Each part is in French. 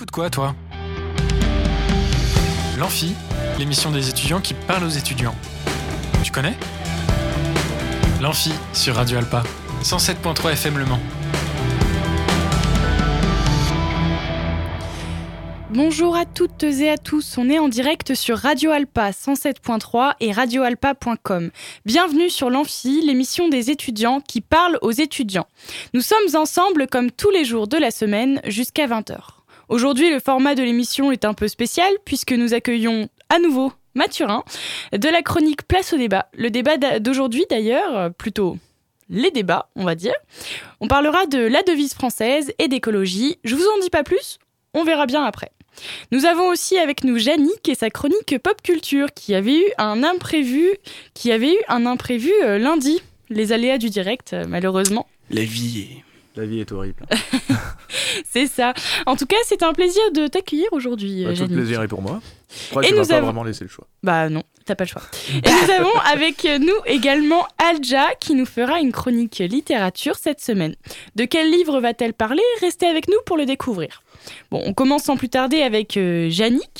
T'écoutes quoi, toi L'Amphi, l'émission des étudiants qui parlent aux étudiants. Tu connais L'Amphi sur Radio Alpa, 107.3 FM Le Mans. Bonjour à toutes et à tous, on est en direct sur Radio Alpa 107.3 et radioalpa.com. Bienvenue sur l'Amphi, l'émission des étudiants qui parlent aux étudiants. Nous sommes ensemble comme tous les jours de la semaine jusqu'à 20h. Aujourd'hui, le format de l'émission est un peu spécial puisque nous accueillons à nouveau Mathurin de la chronique Place au débat. Le débat d'aujourd'hui d'ailleurs, euh, plutôt les débats, on va dire. On parlera de la devise française et d'écologie. Je vous en dis pas plus, on verra bien après. Nous avons aussi avec nous Jannick et sa chronique pop culture qui avait eu un imprévu, qui avait eu un imprévu euh, lundi. Les aléas du direct, euh, malheureusement. La vie la vie est horrible. c'est ça. En tout cas, c'est un plaisir de t'accueillir aujourd'hui. Bah, tout le plaisir est pour moi. Je crois Et nous avons... pas vraiment laissé le choix. Bah non, t'as pas le choix. Et nous avons avec nous également Alja qui nous fera une chronique littérature cette semaine. De quel livre va-t-elle parler? Restez avec nous pour le découvrir. Bon, on commence sans plus tarder avec euh,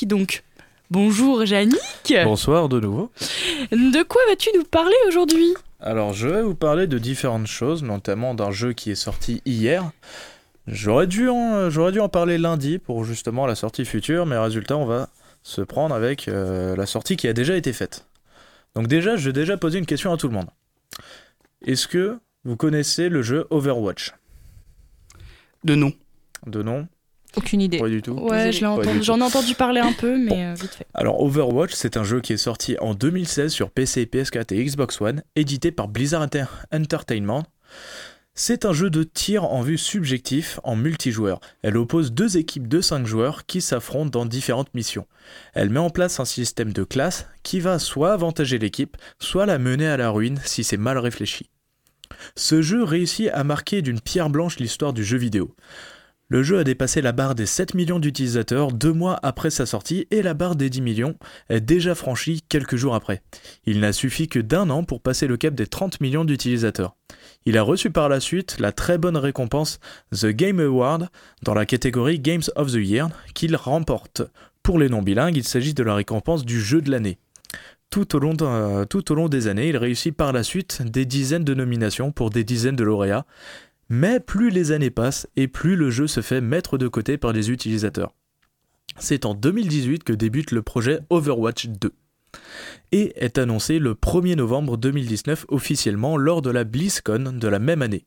donc bonjour Jannick. Bonsoir de nouveau. De quoi vas-tu nous parler aujourd'hui? Alors, je vais vous parler de différentes choses, notamment d'un jeu qui est sorti hier. J'aurais dû, en, j'aurais dû en parler lundi pour justement la sortie future, mais résultat, on va se prendre avec euh, la sortie qui a déjà été faite. Donc déjà, je vais déjà poser une question à tout le monde. Est-ce que vous connaissez le jeu Overwatch? De nom. De nom aucune idée. Pas du tout. Ouais, j'en ai entendu parler un peu, mais euh, vite fait. Alors, Overwatch, c'est un jeu qui est sorti en 2016 sur PC, PS4 et Xbox One, édité par Blizzard Entertainment. C'est un jeu de tir en vue subjectif en multijoueur. Elle oppose deux équipes de 5 joueurs qui s'affrontent dans différentes missions. Elle met en place un système de classe qui va soit avantager l'équipe, soit la mener à la ruine si c'est mal réfléchi. Ce jeu réussit à marquer d'une pierre blanche l'histoire du jeu vidéo. Le jeu a dépassé la barre des 7 millions d'utilisateurs deux mois après sa sortie et la barre des 10 millions est déjà franchie quelques jours après. Il n'a suffi que d'un an pour passer le cap des 30 millions d'utilisateurs. Il a reçu par la suite la très bonne récompense The Game Award dans la catégorie Games of the Year qu'il remporte. Pour les non bilingues, il s'agit de la récompense du jeu de l'année. Tout au, long tout au long des années, il réussit par la suite des dizaines de nominations pour des dizaines de lauréats, mais plus les années passent et plus le jeu se fait mettre de côté par les utilisateurs. C'est en 2018 que débute le projet Overwatch 2 et est annoncé le 1er novembre 2019 officiellement lors de la BlizzCon de la même année.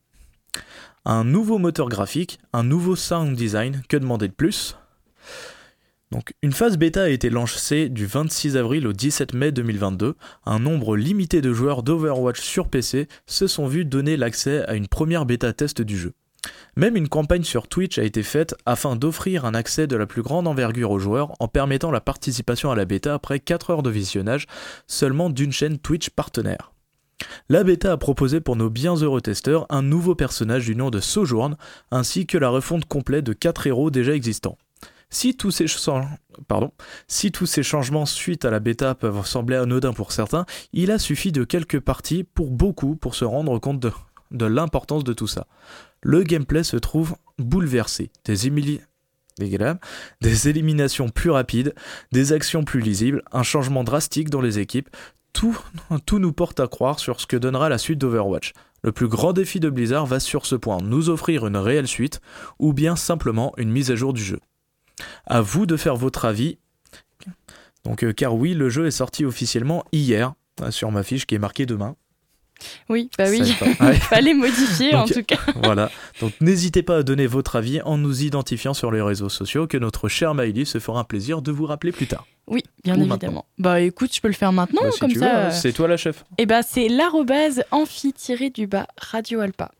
Un nouveau moteur graphique, un nouveau sound design, que demander de plus? Une phase bêta a été lancée du 26 avril au 17 mai 2022. Un nombre limité de joueurs d'Overwatch sur PC se sont vus donner l'accès à une première bêta test du jeu. Même une campagne sur Twitch a été faite afin d'offrir un accès de la plus grande envergure aux joueurs en permettant la participation à la bêta après 4 heures de visionnage seulement d'une chaîne Twitch partenaire. La bêta a proposé pour nos bien heureux testeurs un nouveau personnage du nom de Sojourn ainsi que la refonte complète de 4 héros déjà existants. Si tous, ces changements suite à la bêta peuvent sembler anodins pour certains, il a suffi de quelques parties pour beaucoup pour se rendre compte de, l'importance de tout ça. Le gameplay se trouve bouleversé. Des, des éliminations plus rapides, des actions plus lisibles, un changement drastique dans les équipes, tout nous porte à croire sur ce que donnera la suite d'Overwatch. Le plus grand défi de Blizzard va sur ce point, nous offrir une réelle suite, ou bien simplement une mise à jour du jeu. À vous de faire votre avis. Donc, euh, car oui, le jeu est sorti officiellement hier euh, sur ma fiche qui est marquée demain. Oui, bah oui, il fallait modifier en tout cas. voilà, donc n'hésitez pas à donner votre avis en nous identifiant sur les réseaux sociaux que notre cher Maïli se fera un plaisir de vous rappeler plus tard. Oui, bien évidemment. Bah écoute, je peux le faire maintenant, bah, comme ça. Euh, c'est toi la chef. Et eh bah c'est l'arrobase amphi-du-bas Radio Alpa.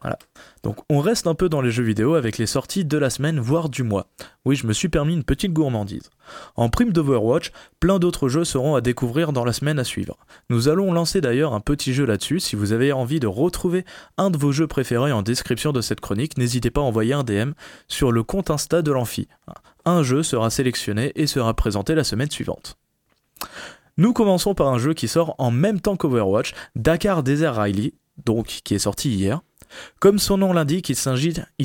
Voilà. Donc on reste un peu dans les jeux vidéo avec les sorties de la semaine, voire du mois. Oui, je me suis permis une petite gourmandise. En prime d'Overwatch, plein d'autres jeux seront à découvrir dans la semaine à suivre. Nous allons lancer d'ailleurs un petit jeu là-dessus. Si vous avez envie de retrouver un de vos jeux préférés en description de cette chronique, n'hésitez pas à envoyer un DM sur le compte Insta de l'Amphi. Un jeu sera sélectionné et sera présenté la semaine suivante. Nous commençons par un jeu qui sort en même temps qu'Overwatch, Dakar Desert Rally, donc qui est sorti hier. Comme son nom l'indique, il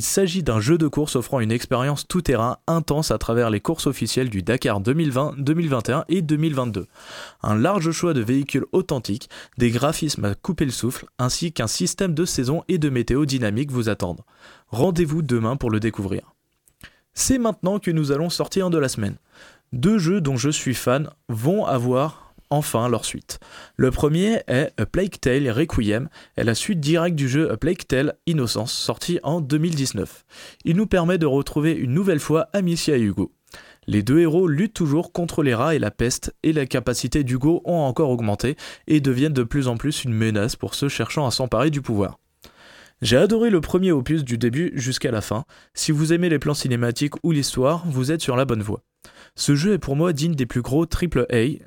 s'agit d'un jeu de course offrant une expérience tout-terrain intense à travers les courses officielles du Dakar 2020, 2021 et 2022. Un large choix de véhicules authentiques, des graphismes à couper le souffle, ainsi qu'un système de saison et de météo dynamique vous attendent. Rendez-vous demain pour le découvrir. C'est maintenant que nous allons sortir de la semaine. Deux jeux dont je suis fan vont avoir enfin leur suite. Le premier est A Plague Tale Requiem, est la suite directe du jeu A Plague Tale Innocence, sorti en 2019. Il nous permet de retrouver une nouvelle fois Amicia et Hugo. Les deux héros luttent toujours contre les rats et la peste, et les capacités d'Hugo ont encore augmenté et deviennent de plus en plus une menace pour ceux cherchant à s'emparer du pouvoir. J'ai adoré le premier opus du début jusqu'à la fin. Si vous aimez les plans cinématiques ou l'histoire, vous êtes sur la bonne voie. Ce jeu est pour moi digne des plus gros AAA.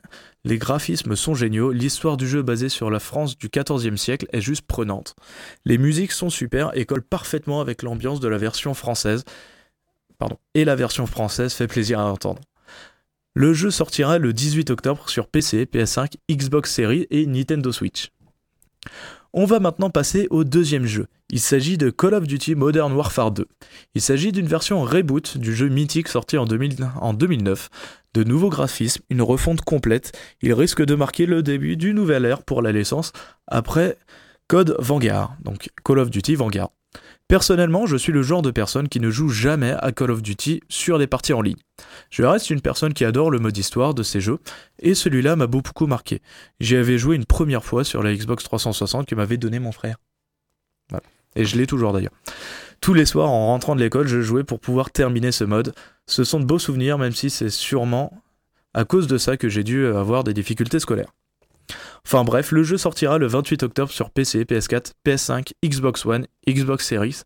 Les graphismes sont géniaux, l'histoire du jeu basée sur la France du XIVe siècle est juste prenante. Les musiques sont super et collent parfaitement avec l'ambiance de la version française. Pardon. Et la version française fait plaisir à entendre. Le jeu sortira le 18 octobre sur PC, PS5, Xbox Series et Nintendo Switch. On va maintenant passer au deuxième jeu. Il s'agit de Call of Duty Modern Warfare 2. Il s'agit d'une version reboot du jeu mythique sorti en, 2000 en 2009. De nouveaux graphismes, une refonte complète. Il risque de marquer le début d'une nouvelle ère pour la licence après Code Vanguard, donc Call of Duty Vanguard. Personnellement, je suis le genre de personne qui ne joue jamais à Call of Duty sur des parties en ligne. Je reste une personne qui adore le mode histoire de ces jeux, et celui-là m'a beaucoup marqué. J'y avais joué une première fois sur la Xbox 360 que m'avait donné mon frère. Voilà. Et je l'ai toujours d'ailleurs. Tous les soirs, en rentrant de l'école, je jouais pour pouvoir terminer ce mode. Ce sont de beaux souvenirs, même si c'est sûrement à cause de ça que j'ai dû avoir des difficultés scolaires. Enfin bref, le jeu sortira le 28 octobre sur PC, PS4, PS5, Xbox One, Xbox Series,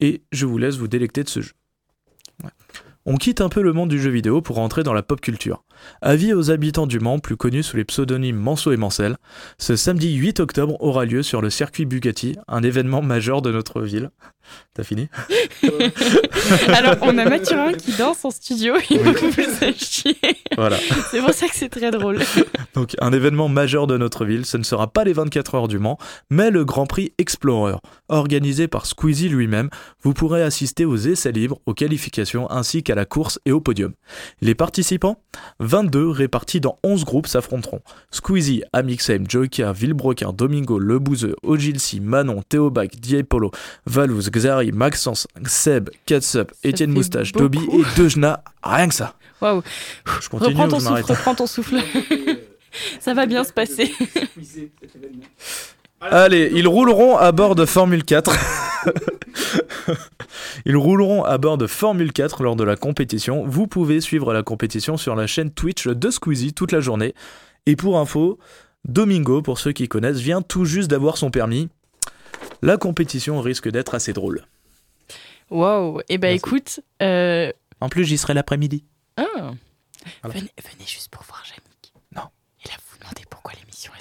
et je vous laisse vous délecter de ce jeu. On quitte un peu le monde du jeu vidéo pour rentrer dans la pop culture. Avis aux habitants du Mans, plus connus sous les pseudonymes Manceau et Mancel, ce samedi 8 octobre aura lieu sur le circuit Bugatti, un événement majeur de notre ville. T'as fini? Alors, on a Mathurin qui danse en studio et vous vous chier. Voilà. C'est pour ça que c'est très drôle. Donc, un événement majeur de notre ville, ce ne sera pas les 24 heures du Mans, mais le Grand Prix Explorer. Organisé par Squeezie lui-même, vous pourrez assister aux essais libres, aux qualifications ainsi qu'à la course et au podium. Les participants? 22 répartis dans 11 groupes s'affronteront. Squeezie, Amixem, Joker, Villebroquin, Domingo, Le Bouzeux, Ogilcy, Manon, Théobac, Diepolo, Valouz, Xari, Maxence, Seb, Katsup, Étienne Moustache, beaucoup. Toby et Dejna. Rien que ça. Waouh. Je continue Reprends ton je souffle, reprends ton souffle. Ça va bien se passer. Allez, ils rouleront à bord de Formule 4. ils rouleront à bord de Formule 4 lors de la compétition. Vous pouvez suivre la compétition sur la chaîne Twitch de Squeezie toute la journée. Et pour info, Domingo, pour ceux qui connaissent, vient tout juste d'avoir son permis. La compétition risque d'être assez drôle. Waouh. Et ben Merci. écoute. euh, En plus, j'y serai l'après-midi. ah. Voilà. Venez, venez juste pour voir Yannick. Non. Et là, vous vous demandez pourquoi l'émission en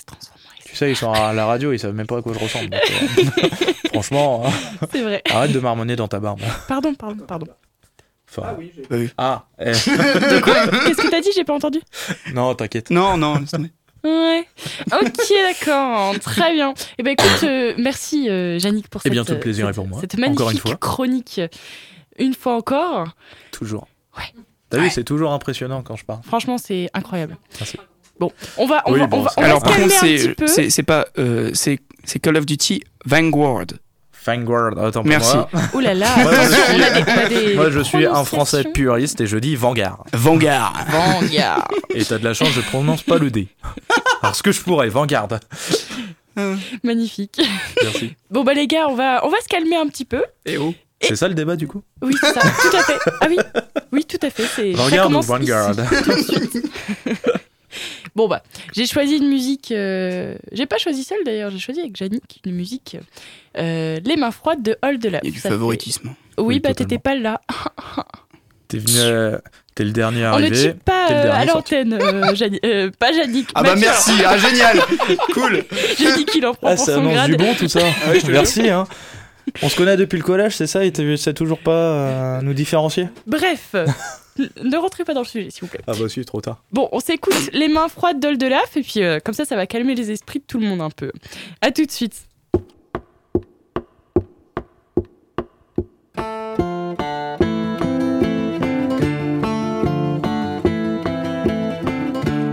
Tu sais, ils sont à la radio, ils savent même pas à quoi je ressemble. donc, euh, Franchement, hein, C'est vrai. arrête de marmonner dans ta barbe. Pardon, pardon, pardon. Enfin, oui, j'ai pas vu. ah, eh, Qu'est-ce que t'as dit J'ai pas entendu. non, t'inquiète. Non, non, laisse tomber. Ouais. Ok, d'accord. Très bien. Et ben écoute, euh, merci euh, Yannick pour Eh cette, bien, tout le euh, plaisir cette- est pour moi. Cette magnifique Encore une fois. chronique. Une fois encore. Toujours. Ouais. T'as vu, c'est toujours impressionnant quand je parle. Franchement, c'est incroyable. Merci. Bon, on va, on Oui, va, bon, on va, va Alors se par calmer contre, un petit c'est peu. c'est c'est pas euh, c'est c'est Call of Duty Vanguard. Vanguard, attends pour Merci. moi. Oh là là, Moi, je attention, suis- on a des, on a des Moi, je suis un français puriste et je dis Vanguard. Vanguard. Vanguard. Et t'as de la chance, je prononce pas le D. Alors, ce que je pourrais, Vanguard. Magnifique. Merci. Bon bah les gars, on va, on va se calmer un petit peu. Et oh. C'est ça le débat du coup? Oui, c'est ça, tout à fait. Ah oui, oui, tout à fait. C'est Vanguard ou Vanguard? Bon bah, j'ai choisi une musique. euh, J'ai pas choisi seule d'ailleurs, j'ai choisi avec Yannick une musique. euh, Les mains froides de Hold Love. Il y a du Ça fait- favoritisme. Oui, Oui, bah t'étais pas là. T'es venu. euh, T'es le dernier On ne arrivé. cheat pas euh, à l'antenne, euh, Jani- euh, pas Yannick. Ah bah merci, ah génial, cool. J'ai dit qu'il en prend Ah, pour ça son grade. du bon tout ça. ouais, je te Merci. Hein. On se connaît depuis le collège, c'est ça? Et tu sais toujours pas euh, nous différencier? Bref, ne rentrez pas dans le sujet, s'il vous plaît. Ah bah si, trop tard. Bon, on s'écoute les mains froides d'Oldelaf et puis euh, comme ça, ça va calmer les esprits de tout le monde un peu. À tout de suite.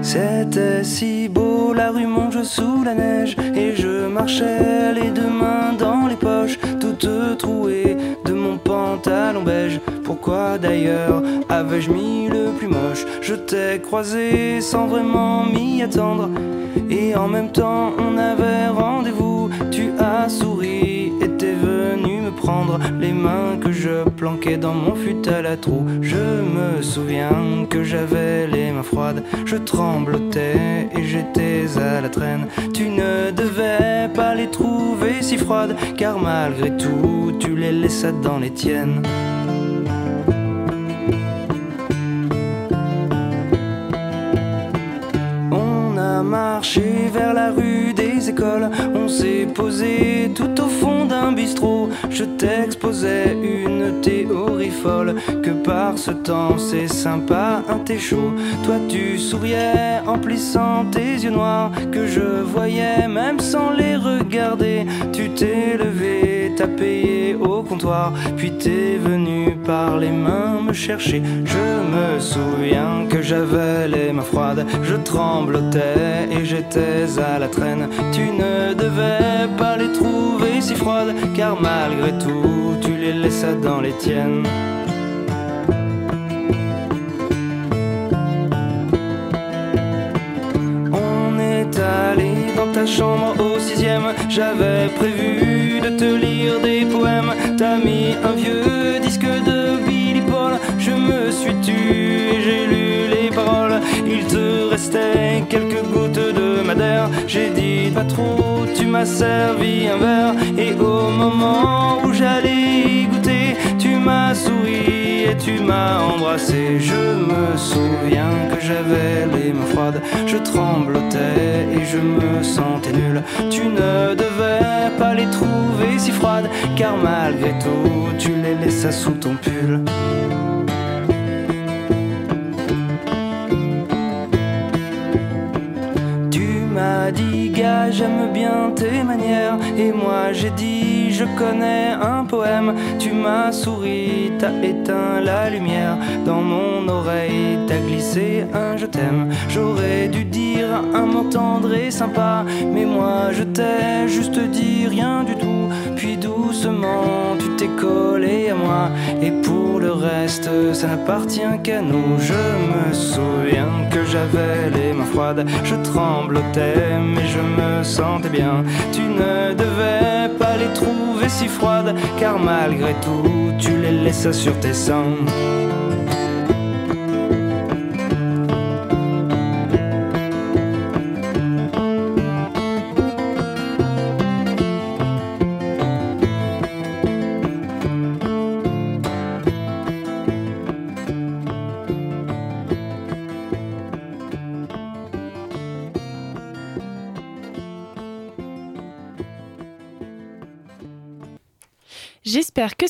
C'était si beau, la rue Sous la neige, et je marchais les deux mains dans les poches, toutes trouées de mon pantalon beige. Pourquoi d'ailleurs avais-je mis le plus moche? Je t'ai croisé sans vraiment m'y attendre, et en même temps on avait rendez-vous. Tu as souri prendre les mains que je planquais dans mon fut à trou. Je me souviens que j'avais les mains froides, je tremblotais et j'étais à la traîne. Tu ne devais pas les trouver si froides, car malgré tout, tu les laissais dans les tiennes. On a marché vers la rue on s'est posé tout au fond d'un bistrot. Je t'exposais une théorie folle, que par ce temps c'est sympa, un thé chaud. Toi tu souriais en plissant tes yeux noirs, que je voyais même sans les regarder. Tu t'es levé, t'as payé au comptoir, puis t'es venu par les mains me chercher. Je me souviens que j'avais les mains froides, je tremblotais et j'étais à la traîne. Ne devais pas les trouver si froides, car malgré tout, tu les laissais dans les tiennes. On est allé dans ta chambre au sixième. J'avais prévu de te lire des poèmes. T'as mis un vieux disque de Billy Paul. Je me suis tu et j'ai lu les paroles. Il te restait J'ai dit pas trop, tu m'as servi un verre. Et au moment où j'allais goûter, tu m'as souri et tu m'as embrassé. Je me souviens que j'avais les mains froides. Je tremblotais et je me sentais nul. Tu ne devais pas les trouver si froides, car malgré tout, tu les laissais sous ton pull. J'aime bien tes manières. Et moi j'ai dit, je connais un poème. Tu m'as souri, t'as éteint la lumière. Dans mon oreille, t'as glissé un je t'aime. J'aurais dû dire un mot tendre et sympa. Mais moi je t'ai juste dit rien du tout. Doucement, tu t'es collé à moi. Et pour le reste, ça n'appartient qu'à nous. Je me souviens que j'avais les mains froides. Je tremblotais, mais je me sentais bien. Tu ne devais pas les trouver si froides, car malgré tout, tu les laissais sur tes seins.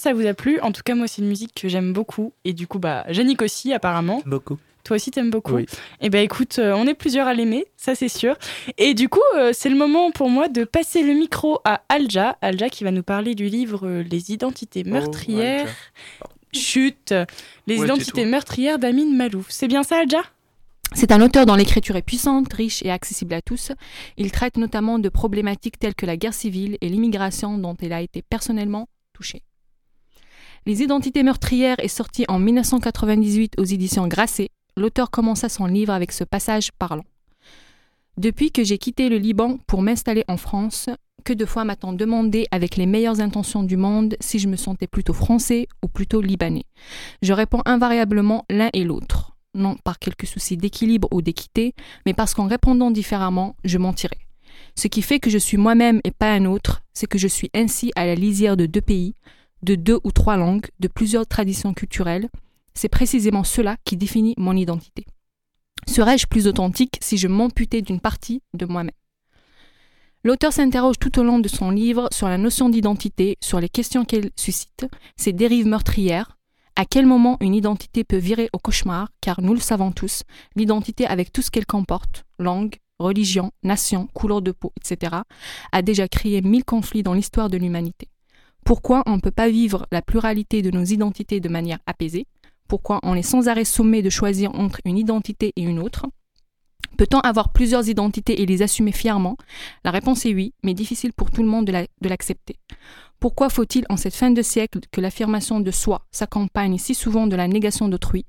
Ça vous a plu. En tout cas, moi, c'est une musique que j'aime beaucoup. Et du coup, bah, Yannick aussi, apparemment. Beaucoup. Toi aussi, t'aimes beaucoup. Oui. Et ben écoute, euh, on est plusieurs à l'aimer, ça c'est sûr. Et du coup, euh, c'est le moment pour moi de passer le micro à Alja. Alja qui va nous parler du livre euh, Les identités meurtrières. Chut Les Ouais, identités meurtrières d'Amin Malouf. C'est bien ça, Alja? C'est un auteur dont l'écriture est puissante, riche et accessible à tous. Il traite notamment de problématiques telles que la guerre civile et l'immigration dont il a été personnellement touché. Les identités meurtrières est sorti en 1998 aux éditions Grasset. L'auteur commença son livre avec ce passage parlant. Depuis que j'ai quitté le Liban pour m'installer en France, que de fois m'a-t-on demandé avec les meilleures intentions du monde si je me sentais plutôt français ou plutôt libanais. Je réponds invariablement l'un et l'autre non par quelques soucis d'équilibre ou d'équité, mais parce qu'en répondant différemment, je mentirais. Ce qui fait que je suis moi-même et pas un autre, c'est que je suis ainsi à la lisière de deux pays, de deux ou trois langues, de plusieurs traditions culturelles. C'est précisément cela qui définit mon identité. Serais-je plus authentique si je m'amputais d'une partie de moi-même? L'auteur s'interroge tout au long de son livre sur la notion d'identité, sur les questions qu'elle suscite, ses dérives meurtrières, à quel moment une identité peut virer au cauchemar, car nous le savons tous, l'identité avec tout ce qu'elle comporte, langue, religion, nation, couleur de peau, etc., a déjà créé mille conflits dans l'histoire de l'humanité. Pourquoi on ne peut pas vivre la pluralité de nos identités de manière apaisée? Pourquoi on est sans arrêt sommé de choisir entre une identité et une autre? Peut-on avoir plusieurs identités et les assumer fièrement? La réponse est oui, mais difficile pour tout le monde de l'accepter. Pourquoi faut-il en cette fin de siècle que l'affirmation de soi s'accompagne si souvent de la négation d'autrui?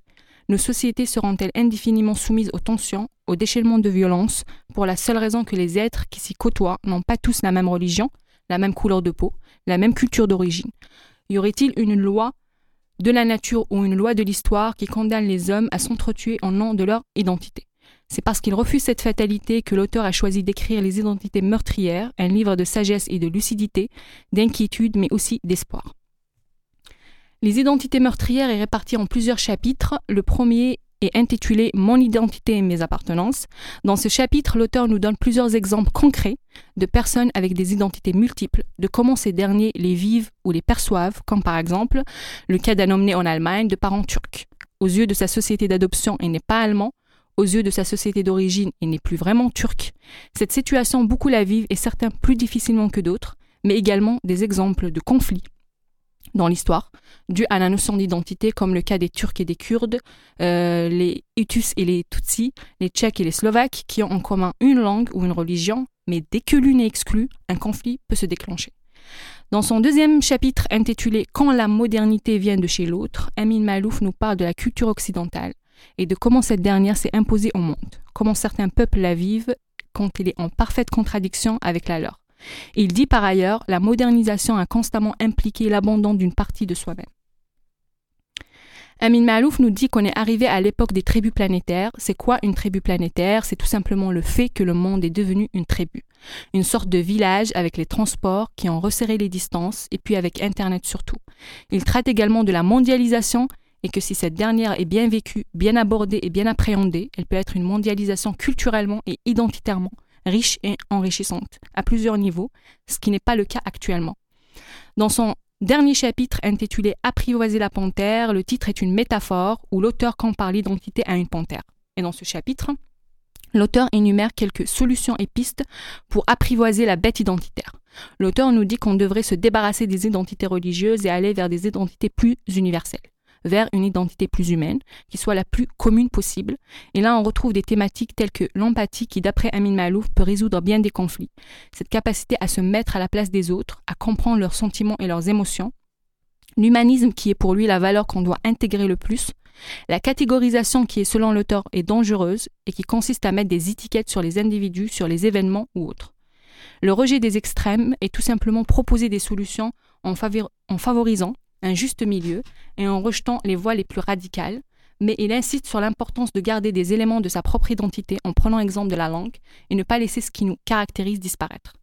Nos sociétés seront-elles indéfiniment soumises aux tensions, aux déchaînements de violence, pour la seule raison que les êtres qui s'y côtoient n'ont pas tous la même religion, la même couleur de peau, la même culture d'origine Y aurait-il une loi de la nature ou une loi de l'histoire qui condamne les hommes à s'entretuer en nom de leur identité? C'est parce qu'il refuse cette fatalité que l'auteur a choisi d'écrire Les identités meurtrières, un livre de sagesse et de lucidité, d'inquiétude mais aussi d'espoir. Les identités meurtrières est réparti en plusieurs chapitres. Le premier est intitulé Mon identité et mes appartenances. Dans ce chapitre, l'auteur nous donne plusieurs exemples concrets de personnes avec des identités multiples, de comment ces derniers les vivent ou les perçoivent, comme par exemple le cas d'un homme né en Allemagne de parents turcs. Aux yeux de sa société d'adoption, il n'est pas allemand, aux yeux de sa société d'origine, il n'est plus vraiment turc. Cette situation, beaucoup la vivent et certains plus difficilement que d'autres, mais également des exemples de conflits dans l'histoire, dus à la notion d'identité, comme le cas des Turcs et des Kurdes, euh, les Hutus et les Tutsis, les Tchèques et les Slovaques, qui ont en commun une langue ou une religion, mais dès que l'une est exclue, un conflit peut se déclencher. Dans son deuxième chapitre intitulé Quand la modernité vient de chez l'autre, Amin Malouf nous parle de la culture occidentale, et de comment cette dernière s'est imposée au monde, comment certains peuples la vivent quand elle est en parfaite contradiction avec la leur. Il dit par ailleurs, la modernisation a constamment impliqué l'abandon d'une partie de soi-même. Amin Malouf nous dit qu'on est arrivé à l'époque des tribus planétaires. C'est quoi une tribu planétaire? C'est tout simplement le fait que le monde est devenu une tribu. Une sorte de village avec les transports qui ont resserré les distances et puis avec Internet surtout. Il traite également de la mondialisation et que si cette dernière est bien vécue, bien abordée et bien appréhendée, elle peut être une mondialisation culturellement et identitairement riche et enrichissante, à plusieurs niveaux, ce qui n'est pas le cas actuellement. Dans son dernier chapitre intitulé Apprivoiser la panthère, le titre est une métaphore où l'auteur compare l'identité à une panthère. Et dans ce chapitre, l'auteur énumère quelques solutions et pistes pour apprivoiser la bête identitaire. L'auteur nous dit qu'on devrait se débarrasser des identités religieuses et aller vers des identités plus universelles vers une identité plus humaine, qui soit la plus commune possible. Et là, on retrouve des thématiques telles que l'empathie qui, d'après Amin Malouf, peut résoudre bien des conflits. Cette capacité à se mettre à la place des autres, à comprendre leurs sentiments et leurs émotions. L'humanisme qui est pour lui la valeur qu'on doit intégrer le plus. La catégorisation qui est selon l'auteur est dangereuse et qui consiste à mettre des étiquettes sur les individus, sur les événements ou autres. Le rejet des extrêmes est tout simplement proposer des solutions en, en favorisant un juste milieu et en rejetant les voies les plus radicales, mais il insiste sur l'importance de garder des éléments de sa propre identité en prenant exemple de la langue et ne pas laisser ce qui nous caractérise disparaître.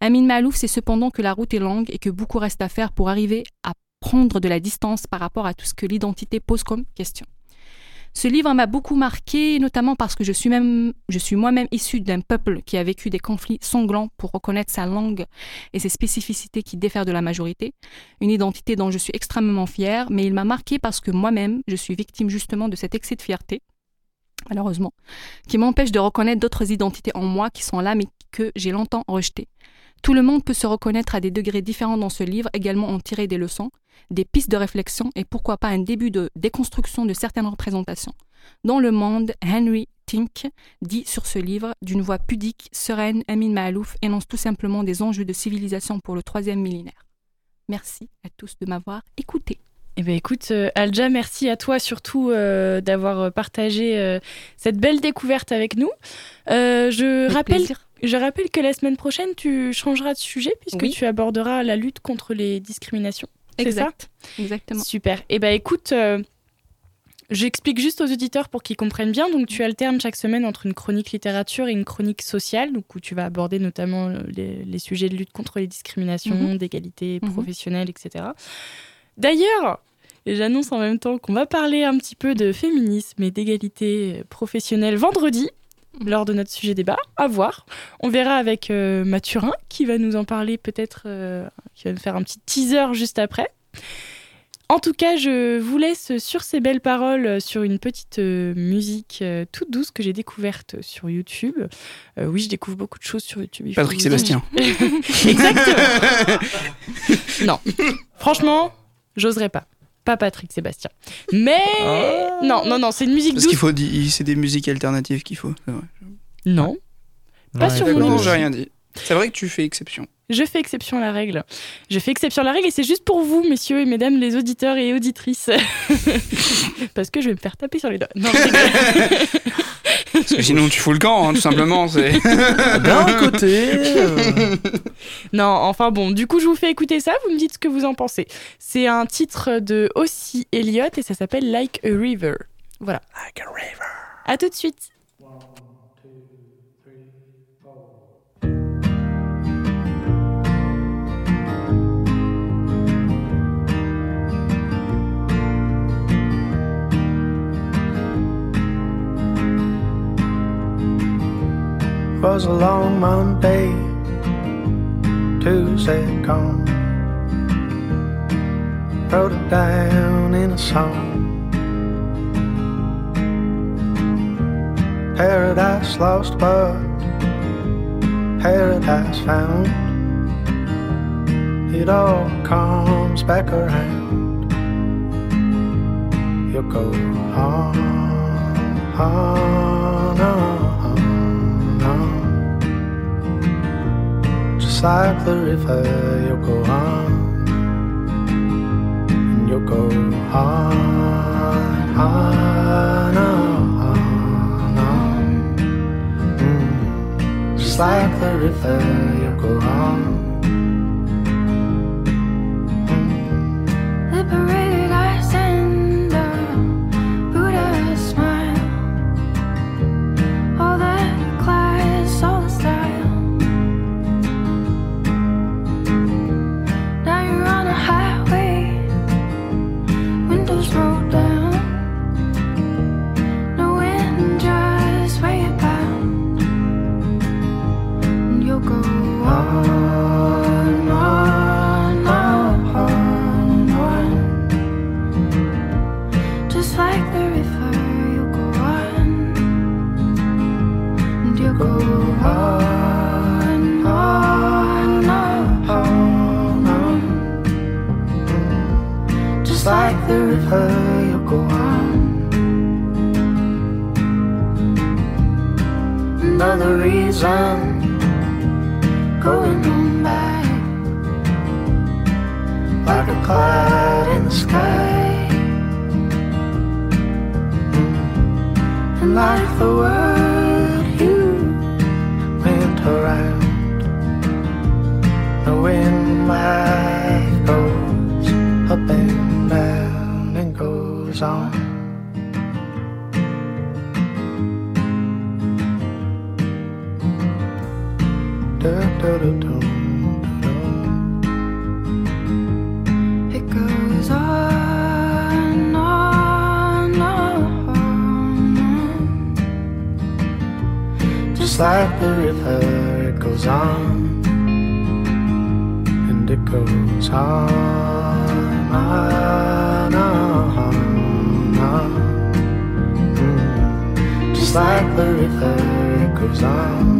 Amin Malouf sait cependant que la route est longue et que beaucoup reste à faire pour arriver à prendre de la distance par rapport à tout ce que l'identité pose comme question. Ce livre m'a beaucoup marqué, notamment parce que je suis, moi-même issue d'un peuple qui a vécu des conflits sanglants pour reconnaître sa langue et ses spécificités qui diffèrent de la majorité. Une identité dont je suis extrêmement fière, mais il m'a marqué parce que moi-même, je suis victime justement de cet excès de fierté, malheureusement, qui m'empêche de reconnaître d'autres identités en moi qui sont là mais que j'ai longtemps rejetées. Tout le monde peut se reconnaître à des degrés différents dans ce livre, également en tirer des leçons, des pistes de réflexion et pourquoi pas un début de déconstruction de certaines représentations. Dans le monde, Henry Tink dit sur ce livre, d'une voix pudique, sereine, Amin Mahalouf énonce tout simplement des enjeux de civilisation pour le troisième millénaire. Merci à tous de m'avoir écouté. Eh bien, écoute, euh, Alja, merci à toi surtout euh, d'avoir partagé euh, cette belle découverte avec nous. je rappelle. Je rappelle que la semaine prochaine, tu changeras de sujet puisque tu aborderas la lutte contre les discriminations. Exact. Exactement. Super. Eh ben écoute, euh, j'explique juste aux auditeurs pour qu'ils comprennent bien. Donc tu alternes chaque semaine entre une chronique littérature et une chronique sociale, donc où tu vas aborder notamment euh, les, sujets de lutte contre les discriminations, mhm. d'égalité mhm. professionnelle, etc. D'ailleurs, et j'annonce en même temps qu'on va parler un petit peu de féminisme et d'égalité professionnelle vendredi lors de notre sujet débat. À voir. On verra avec euh, Mathurin qui va nous en parler peut-être, euh, qui va nous faire un petit teaser juste après. En tout cas, je vous laisse sur ces belles paroles, euh, sur une petite euh, musique euh, toute douce que j'ai découverte sur YouTube. Euh, oui, je découvre beaucoup de choses sur YouTube. Patrick. Sébastien. Exactement. non, franchement, j'oserais pas. Pas Patrick Sébastien. Mais non, non, non, c'est une musique Parce qu'il faut dire, c'est des musiques alternatives qu'il faut. c'est vrai. Non, Pas sur mon Non, j'ai rien dit. C'est vrai que tu fais exception. je fais exception à la règle. Je fais exception à la règle et c'est juste pour vous, messieurs et mesdames les auditeurs et auditrices. Parce que je vais me faire taper sur les doigts. Non. Parce que sinon, tu fous le camp, hein, tout simplement. C'est... D'un côté. euh, Non, enfin bon, du coup, je vous fais écouter ça, vous me dites ce que vous en pensez. C'est un titre de Ossie Elliott et ça s'appelle Like a River. Voilà. Like a river. À tout de suite. Was a long Monday, Tuesday gone. Wrote it down in a song. Paradise lost, but paradise found. It all comes back around. You'll go on, on, Just like the river, you'll go on. And you'll go on, on, on, on. Mm. Just like the river, you'll go Cause I'm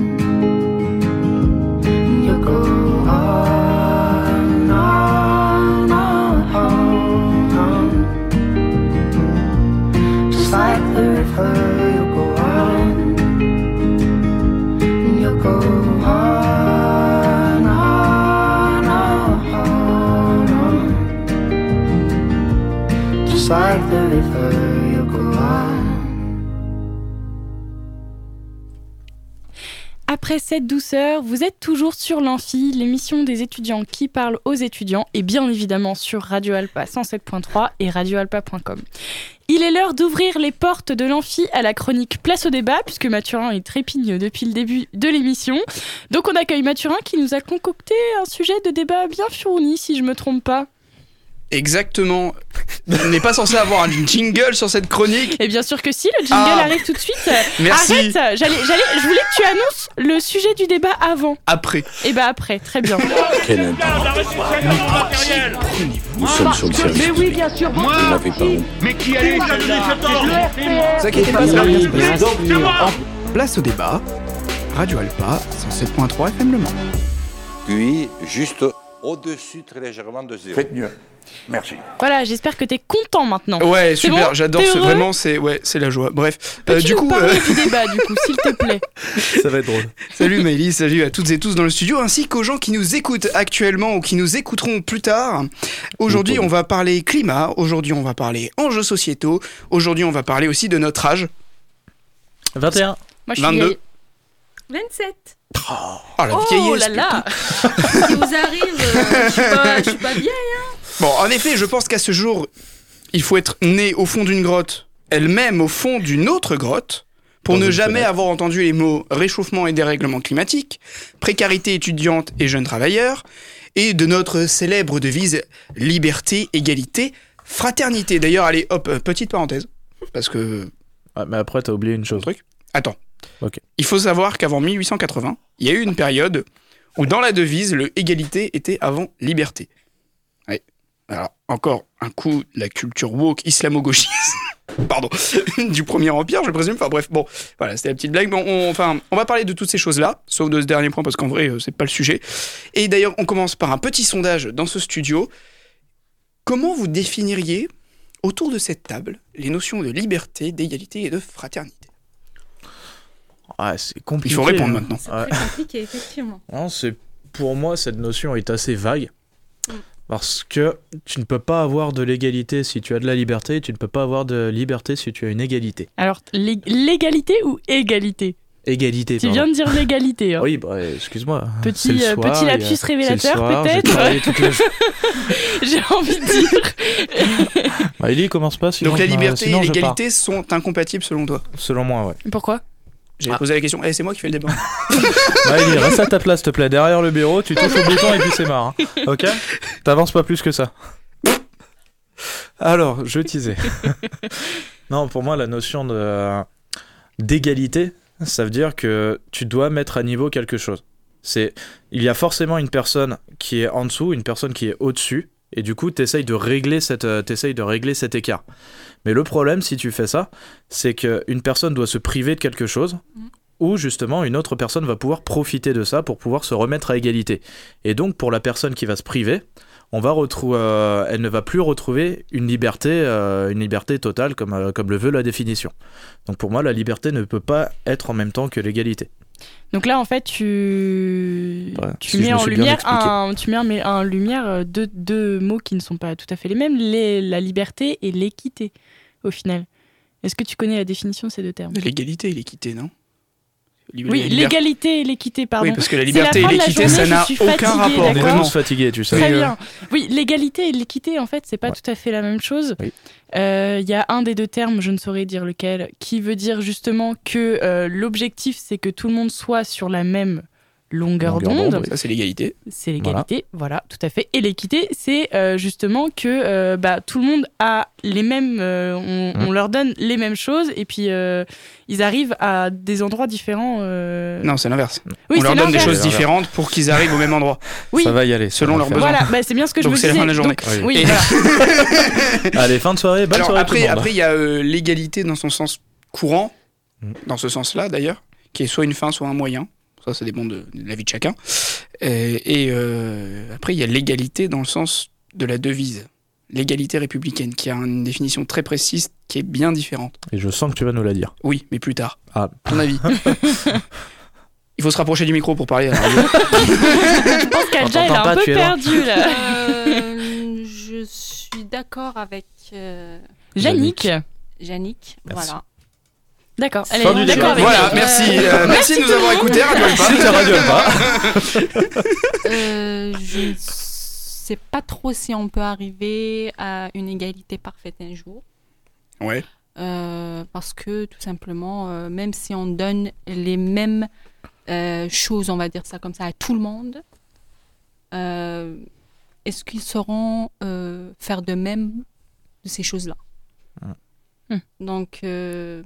Cette douceur, vous êtes toujours sur l'Amphi, l'émission des étudiants qui parlent aux étudiants, et bien évidemment sur Radio Alpa 107.3 et radioalpa.com. Il est l'heure d'ouvrir les portes de l'Amphi à la chronique Place au débat, puisque Mathurin est trépigne depuis le début de l'émission. Donc on accueille Mathurin qui nous a concocté un sujet de débat bien fourni, si je me trompe pas. Exactement. On n'est pas censé avoir un jingle sur cette chronique. Et bien sûr que si, le jingle Ah. arrive tout de suite. Merci. Arrête, j'allais, j'allais, je voulais que tu annonces le sujet du débat avant. Après. Et bah après, très bien. Nous sommes sur le service Mais oui, bien sûr, Vous n'avez pas honte. Mais qui allait Ne vous inquiétez pas, ça. Place au débat. Radio Alpa, 107.3 FM Le Mans. Puis, juste au-dessus, très légèrement de zéro. Faites mieux. Merci. Voilà, j'espère que t'es content maintenant. Ouais, C'est super, bon j'adore vraiment c'est ouais, c'est la joie. Bref, euh, du coup euh, du débat, du coup, s'il te plaît? Ça va être drôle. Salut Maëlys, salut à toutes et tous dans le studio, ainsi qu'aux gens qui nous écoutent actuellement ou qui nous écouteront plus tard. Aujourd'hui, on va parler climat, aujourd'hui, on va parler enjeux sociétaux, aujourd'hui, on va parler aussi de notre âge. 21. Moi, je suis 22. vieille. 27. Oh la Oh vieillesse là là Ça vous arrive, euh, je suis pas, je suis pas vieille. Bon, en effet, je pense qu'à ce jour, il faut être né au fond d'une grotte, elle-même au fond d'une autre grotte, pour Dans ne jamais fenêtre. avoir entendu les mots réchauffement et dérèglement climatique, précarité étudiante et jeunes travailleurs, et de notre célèbre devise liberté, égalité, fraternité. D'ailleurs, allez, hop, euh, petite parenthèse, parce que Ah, mais après, t'as oublié une chose. truc? Attends. Ok. Il faut savoir qu'avant 1880, il y a eu une période où dans la devise, le égalité était avant liberté. Ouais. Alors, encore un coup de la culture woke islamo-gauchiste. Pardon. du premier empire, je présume. Enfin bref, bon, voilà, c'était la petite blague. Bon, on, enfin, on va parler de toutes ces choses-là, sauf de ce dernier point parce qu'en vrai, euh, c'est pas le sujet. Et d'ailleurs, on commence par un petit sondage dans ce studio. Comment vous définiriez autour de cette table les notions de liberté, d'égalité et de fraternité? Ah, c'est compliqué. Il faut répondre hein. maintenant. Ouais. Très compliqué, effectivement. Non, c'est pour moi cette notion est assez vague Mm. parce que tu ne peux pas avoir de l'égalité si tu as de la liberté, tu ne peux pas avoir de liberté si tu as une égalité. Alors, l'ég- l'égalité ou égalité? Égalité. Tu pardon. viens de dire l'égalité. hein. Oui, bah, excuse-moi. Petit, C'est le euh, soir, petit il a- lapsus c'est le révélateur, j'ai peut-être. travaillé toute la- J'ai envie de dire. Bah, Ellie, commence pas. Sinon, Donc la je- liberté sinon et l'égalité sont incompatibles selon toi? Selon moi, ouais. Pourquoi? J'avais posé la question. Eh, c'est moi qui fais le débat. Ellie, reste à ta place, s'il te plaît. Derrière le bureau, tu touches au bouton et puis c'est marre. hein. Ok? T'avances pas plus que ça. Alors, je disais. non, pour moi, la notion de d'égalité, ça veut dire que tu dois mettre à niveau quelque chose. C'est, il y a forcément une personne qui est en dessous, une personne qui est au-dessus, et du coup, t'essayes de régler cette, euh, t'essayes de régler cet écart. Mais le problème, si tu fais ça, c'est qu'une personne doit se priver de quelque chose, ou justement une autre personne va pouvoir profiter de ça pour pouvoir se remettre à égalité. Et donc, pour la personne qui va se priver, on va retrouver, euh, elle ne va plus retrouver une liberté, euh, une liberté totale comme, euh, comme le veut la définition. Donc pour moi, la liberté ne peut pas être en même temps que l'égalité. Donc là, en fait, tu, Ouais, tu si mets me en lumière, un, tu mets en lumière euh, deux, deux mots qui ne sont pas tout à fait les mêmes, les- la liberté et l'équité, au final. Est-ce que tu connais la définition de ces deux termes? L'égalité et l'équité, non? Oui, l'égalité et l'équité, pardon. Oui, parce que la liberté la et l'équité, ça n'a aucun rapport. On est Vraiment. tous fatigués, tu sais. Très euh, bien. Oui, l'égalité et l'équité, en fait, c'est pas Ouais. tout à fait la même chose. Oui. Euh, Il y a un des deux termes, je ne saurais dire lequel, qui veut dire justement que euh, l'objectif, c'est que tout le monde soit sur la même longueur, Longueur d'onde. Ça, c'est l'égalité. C'est l'égalité, voilà. tout à fait. Et l'équité, c'est euh, justement que euh, bah, tout le monde a les mêmes, euh, on, Mm. on leur donne les mêmes choses et puis euh, ils arrivent à des endroits différents. euh. Non, c'est l'inverse. oui, On leur donne des choses différentes pour qu'ils arrivent au même endroit. Oui. Ça va y aller. Selon leurs besoins. Voilà, bah, c'est bien ce que je Donc c'est la fin de la journée. Donc, Oui. oui, Et- voilà. Allez, fin de soirée, bonne Alors soirée tout le après, monde. après il y a euh, l'égalité dans son sens courant, Mm. dans ce sens-là d'ailleurs, qui est soit une fin, soit un moyen. Ça, ça dépend de, de la vie de chacun. Euh, et euh, après, il y a l'égalité dans le sens de la devise. L'égalité républicaine, qui a une définition très précise, qui est bien différente. Et je sens que tu vas nous la dire. Oui, mais plus tard. Ah. Ton avis Il faut se rapprocher du micro pour parler. à la radio. Je pense qu'Adja, elle est un pas, peu perdue là. Euh, je suis d'accord avec euh, Yannick. Yannick. Voilà. D'accord, elle Fin du est d'accord débat. avec voilà, merci. Euh, euh, merci de nous avoir écoutés, Radio Alpa. Euh, je ne sais pas trop si on peut arriver à une égalité parfaite un jour. Ouais. Euh, parce que tout simplement, euh, même si on donne les mêmes euh, choses, on va dire ça comme ça, à tout le monde, euh, est-ce qu'ils sauront euh, faire de même de ces choses-là? Hmm. Donc, euh,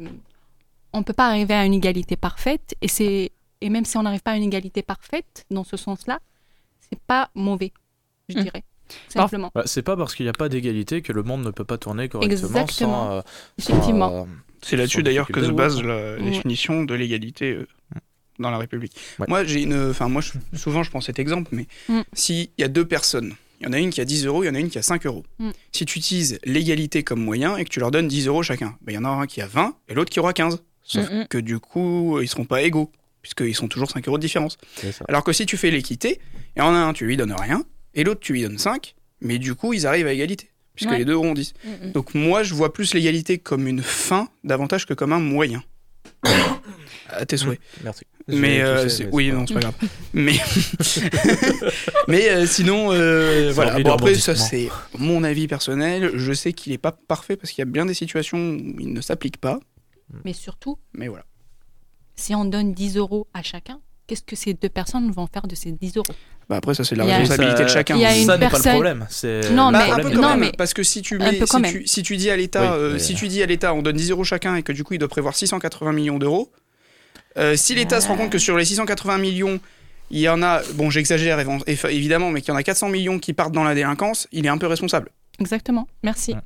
on ne peut pas arriver à une égalité parfaite, et, c'est, et même si on n'arrive pas à une égalité parfaite dans ce sens-là, c'est pas mauvais, je Hmm. dirais. Simplement. Bah, c'est pas parce qu'il n'y a pas d'égalité que le monde ne peut pas tourner correctement Exactement. sans. euh, Effectivement. euh, C'est là-dessus d'ailleurs que se base la définition de l'égalité euh, dans la République. Ouais. Moi, j'ai une. Enfin, moi, je- souvent, je prends cet exemple, mais Mm. s'il y a deux personnes, il y en a une qui a 10 euros, il y en a une qui a 5 euros. Mm. Si tu utilises l'égalité comme moyen et que tu leur donnes 10 euros chacun, ben, il y en aura un qui a 20 et l'autre qui aura 15. Sauf Mm, mm. que du coup, ils seront pas égaux, puisqu'ils sont toujours 5 euros de différence. Alors que si tu fais l'équité, il y en a un, tu lui donnes rien, et l'autre, tu lui donnes 5, mais du coup, ils arrivent à égalité, puisque Ouais. les deux auront 10. Mm, mm. Donc moi, je vois plus l'égalité comme une fin davantage que comme un moyen. à tes souhaits. Merci. Mais euh, mais oui, non, c'est pas grave. Mais mais euh, sinon, euh, voilà. Bon après, ça c'est mon avis personnel. Je sais qu'il est pas parfait parce qu'il y a bien des situations où il ne s'applique pas. Mais surtout, Mais voilà. si on donne 10 euros à chacun, qu'est-ce que ces deux personnes vont faire de ces 10 euros? Bah après, ça c'est la responsabilité de chacun. il y a une ça n'est pas le problème. Non, Bah, mais- un peu non, quand même, mais- parce que si tu mets, si, même. tu, si tu dis à l'État, Oui, euh, mais- si tu dis à l'État, on donne 10 euros chacun et que du coup il doit prévoir 680 millions d'euros, euh, si l'État se rend compte que sur les 680 millions, il y en a, bon j'exagère évidemment, mais qu'il y en a 400 millions qui partent dans la délinquance, il est un peu responsable. Exactement, merci. Ouais.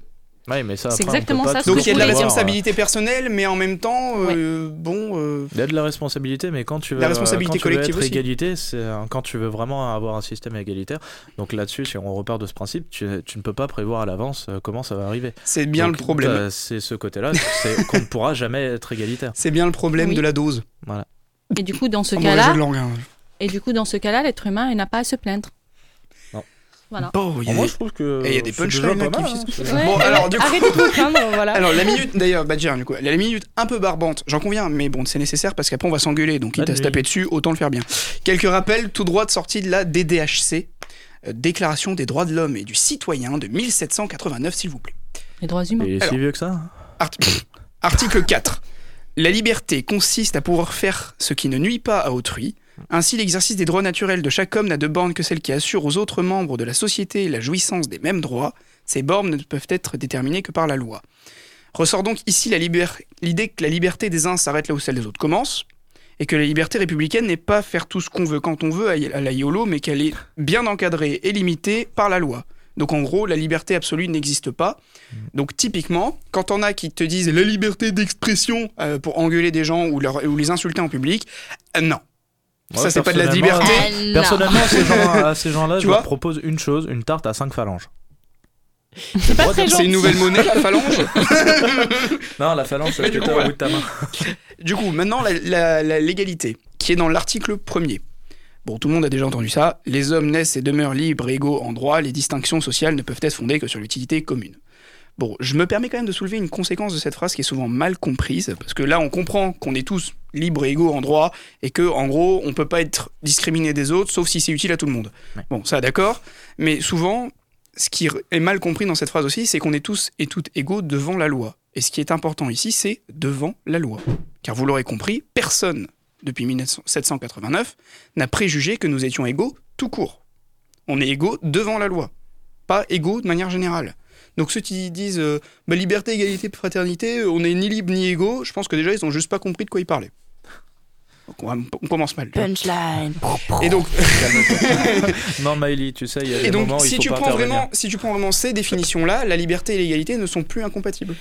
Ouais, mais ça, C'est exactement ça, Donc il y a de la responsabilité personnelle, mais en même temps, euh, bon, euh, Il y a de la responsabilité, mais quand tu veux, La responsabilité quand tu veux collective être aussi. égalité, c'est euh, quand tu veux vraiment avoir un système égalitaire. Donc là-dessus, si on repart de ce principe, tu, tu ne peux pas prévoir à l'avance euh, comment ça va arriver. c'est bien Donc, le problème. C'est ce côté-là, c'est qu'on ne pourra jamais être égalitaire. C'est bien le problème Oui. de la dose. Et du coup, dans ce cas-là, hein. et du coup, dans ce cas-là, l'être humain, il n'a pas à se plaindre. Voilà. Bon, il y a moi, des- je trouve que. Et il y a des punchlines, pas qui hein. Ouais, Bon, alors, du coup- Arrêtez de vous craindre, voilà. Alors la minute, d'ailleurs, Badger, du coup, la minute un peu barbante, j'en conviens, mais bon, c'est nécessaire parce qu'après on va s'engueuler, donc quitte à se taper dessus, autant le faire bien. Quelques rappels, tout droit de sortie de la DDHC, euh, Déclaration des droits de l'homme et du citoyen de 1789, s'il vous plaît. Les droits humains. Il est si vieux que ça Art- Article 4. La liberté consiste à pouvoir faire ce qui ne nuit pas à autrui. Ainsi, l'exercice des droits naturels de chaque homme n'a de borne que celle qui assure aux autres membres de la société la jouissance des mêmes droits. Ces bornes ne peuvent être déterminées que par la loi. Ressort donc ici l'idée que la liberté des uns s'arrête là où celle des autres commence, et que la liberté républicaine n'est pas faire tout ce qu'on veut quand on veut à à la YOLO, mais qu'elle est bien encadrée et limitée par la loi. Donc en gros, la liberté absolue n'existe pas. Donc typiquement, quand on a qui te disent la liberté d'expression euh, pour engueuler des gens ou les insulter en public, euh, non. Ça c'est pas de la personnellement, liberté. Ah. Personnellement, à ces gens-là, Tu je leur vois propose une chose une tarte à 5 phalanges. C'est pas très C'est gentil. une nouvelle monnaie, la phalange. Non, la phalange, c'est ce que au bout de ta main. Du coup, maintenant, la, la- la légalité, qui est dans l'article premier. Bon, tout le monde a déjà entendu ça. Les hommes naissent et demeurent libres et égaux en droit. Les distinctions sociales ne peuvent être fondées que sur l'utilité commune. Bon, je me permets quand même de soulever une conséquence de cette phrase qui est souvent mal comprise, parce que là, on comprend qu'on est tous libres et égaux en droit, et que, en gros, on peut pas être discriminé des autres, sauf si c'est utile à tout le monde. Ouais. Bon, ça, d'accord. Mais souvent, ce qui est mal compris dans cette phrase aussi, c'est qu'on est tous et toutes égaux devant la loi. Et ce qui est important ici, c'est devant la loi. Car vous l'aurez compris, personne, depuis 1789, n'a préjugé que nous étions égaux tout court. On est égaux devant la loi, pas égaux de manière générale. Donc ceux qui disent euh, bah, liberté, égalité, fraternité, on est ni libre ni égaux, je pense que déjà ils ont juste pas compris de quoi ils parlaient. Donc on, commence mal. Punchline. Et donc, Non, Miley, tu sais, il y a et des donc moments où il si, faut tu pas prends intervenir. vraiment, si tu prends vraiment ces définitions-là, la liberté et l'égalité ne sont plus incompatibles.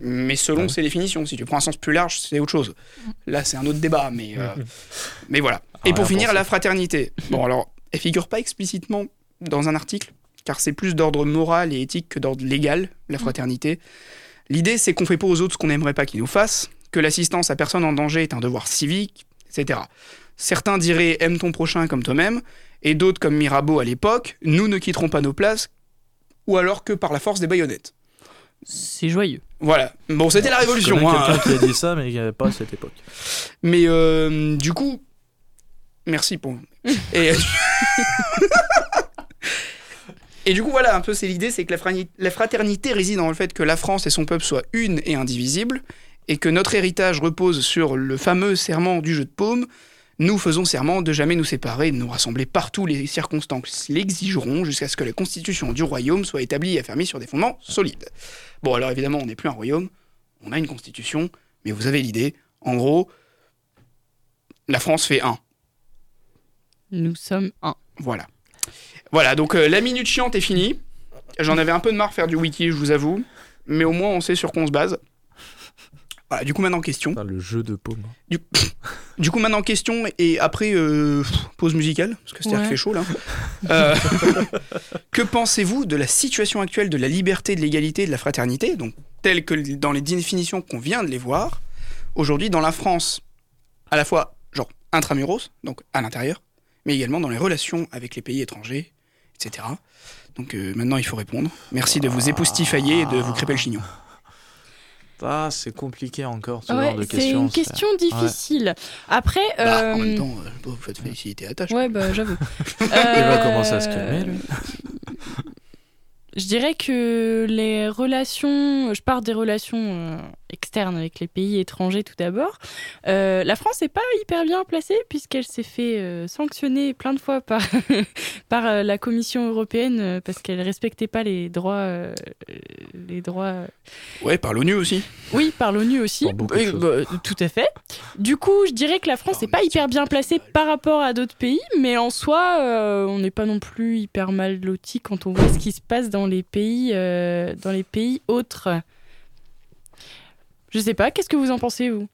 Mais selon Ouais. ces définitions, si tu prends un sens plus large, c'est autre chose. Là, c'est un autre débat, mais, euh, mais voilà. Et pour finir, la fraternité. Bon, alors, elle figure pas explicitement dans un article, car c'est plus d'ordre moral et éthique que d'ordre légal, la fraternité. L'idée, c'est qu'on fait pas aux autres ce qu'on n'aimerait pas qu'ils nous fassent, que l'assistance à personne en danger est un devoir civique, etc. Certains diraient aime ton prochain comme toi-même, et d'autres, comme Mirabeau à l'époque, nous ne quitterons pas nos places, ou alors que par la force des baïonnettes. C'est joyeux. Voilà. Bon, c'était la révolution. hein. quelqu'un qui a dit ça, mais il n'y avait pas à cette époque. Mais euh, du coup, merci pour. Et, et du coup, voilà, un peu, c'est l'idée, c'est que la, fraternité réside dans le fait que la France et son peuple soient une et indivisibles, et que notre héritage repose sur le fameux serment du jeu de paume. Nous faisons serment de jamais nous séparer de nous rassembler partout les circonstances l'exigeront jusqu'à ce que la constitution du royaume soit établie et affermie sur des fondements solides. Bon, alors évidemment, on n'est plus un royaume, on a une constitution, mais vous avez l'idée. En gros, la France fait un. Nous sommes un. Voilà. Voilà, donc euh, la minute chiante est finie. J'en avais un peu de marre faire du wiki, je vous avoue. Mais au moins, on sait sur quoi on se base. Voilà, du coup, maintenant, question. le jeu de paume. Du, du coup, maintenant, question. Et après, euh, pause musicale, parce que c'est-à-dire Ouais. qu'il fait chaud, là. Euh, que pensez-vous de la situation actuelle de la liberté, de l'égalité et de la fraternité, donc telle que dans les définitions qu'on vient de les voir, aujourd'hui dans la France, à la fois, genre, intramuros, donc à l'intérieur, mais également dans les relations avec les pays étrangers, etc. Donc euh, maintenant, il faut répondre. Merci de vous époustifailler et de vous crêper le chignon. Ah, c'est compliqué encore ce Ouais, genre de c'est questions. une question difficile. Après, Bah, en euh, même temps, euh, vous faites féliciter à la tâche. ouais, bah j'avoue. Il va commencer à se calmer, lui. Je dirais que les relations, je pars des relations externes avec les pays étrangers tout d'abord. Euh, la France n'est pas hyper bien placée puisqu'elle s'est fait euh, sanctionner plein de fois par, par euh, la Commission européenne parce qu'elle respectait pas les droits, euh, les droits. Ouais, par l'ONU aussi. Oui, par l'ONU aussi. Bah, tout à fait. Du coup, je dirais que la France n'est pas hyper bien placée par rapport à d'autres pays, mais en soi, euh, on n'est pas non plus hyper mal loti quand on voit ce qui se passe dans les pays, euh, dans les pays autres. Je sais pas, qu'est-ce que vous en pensez, vous?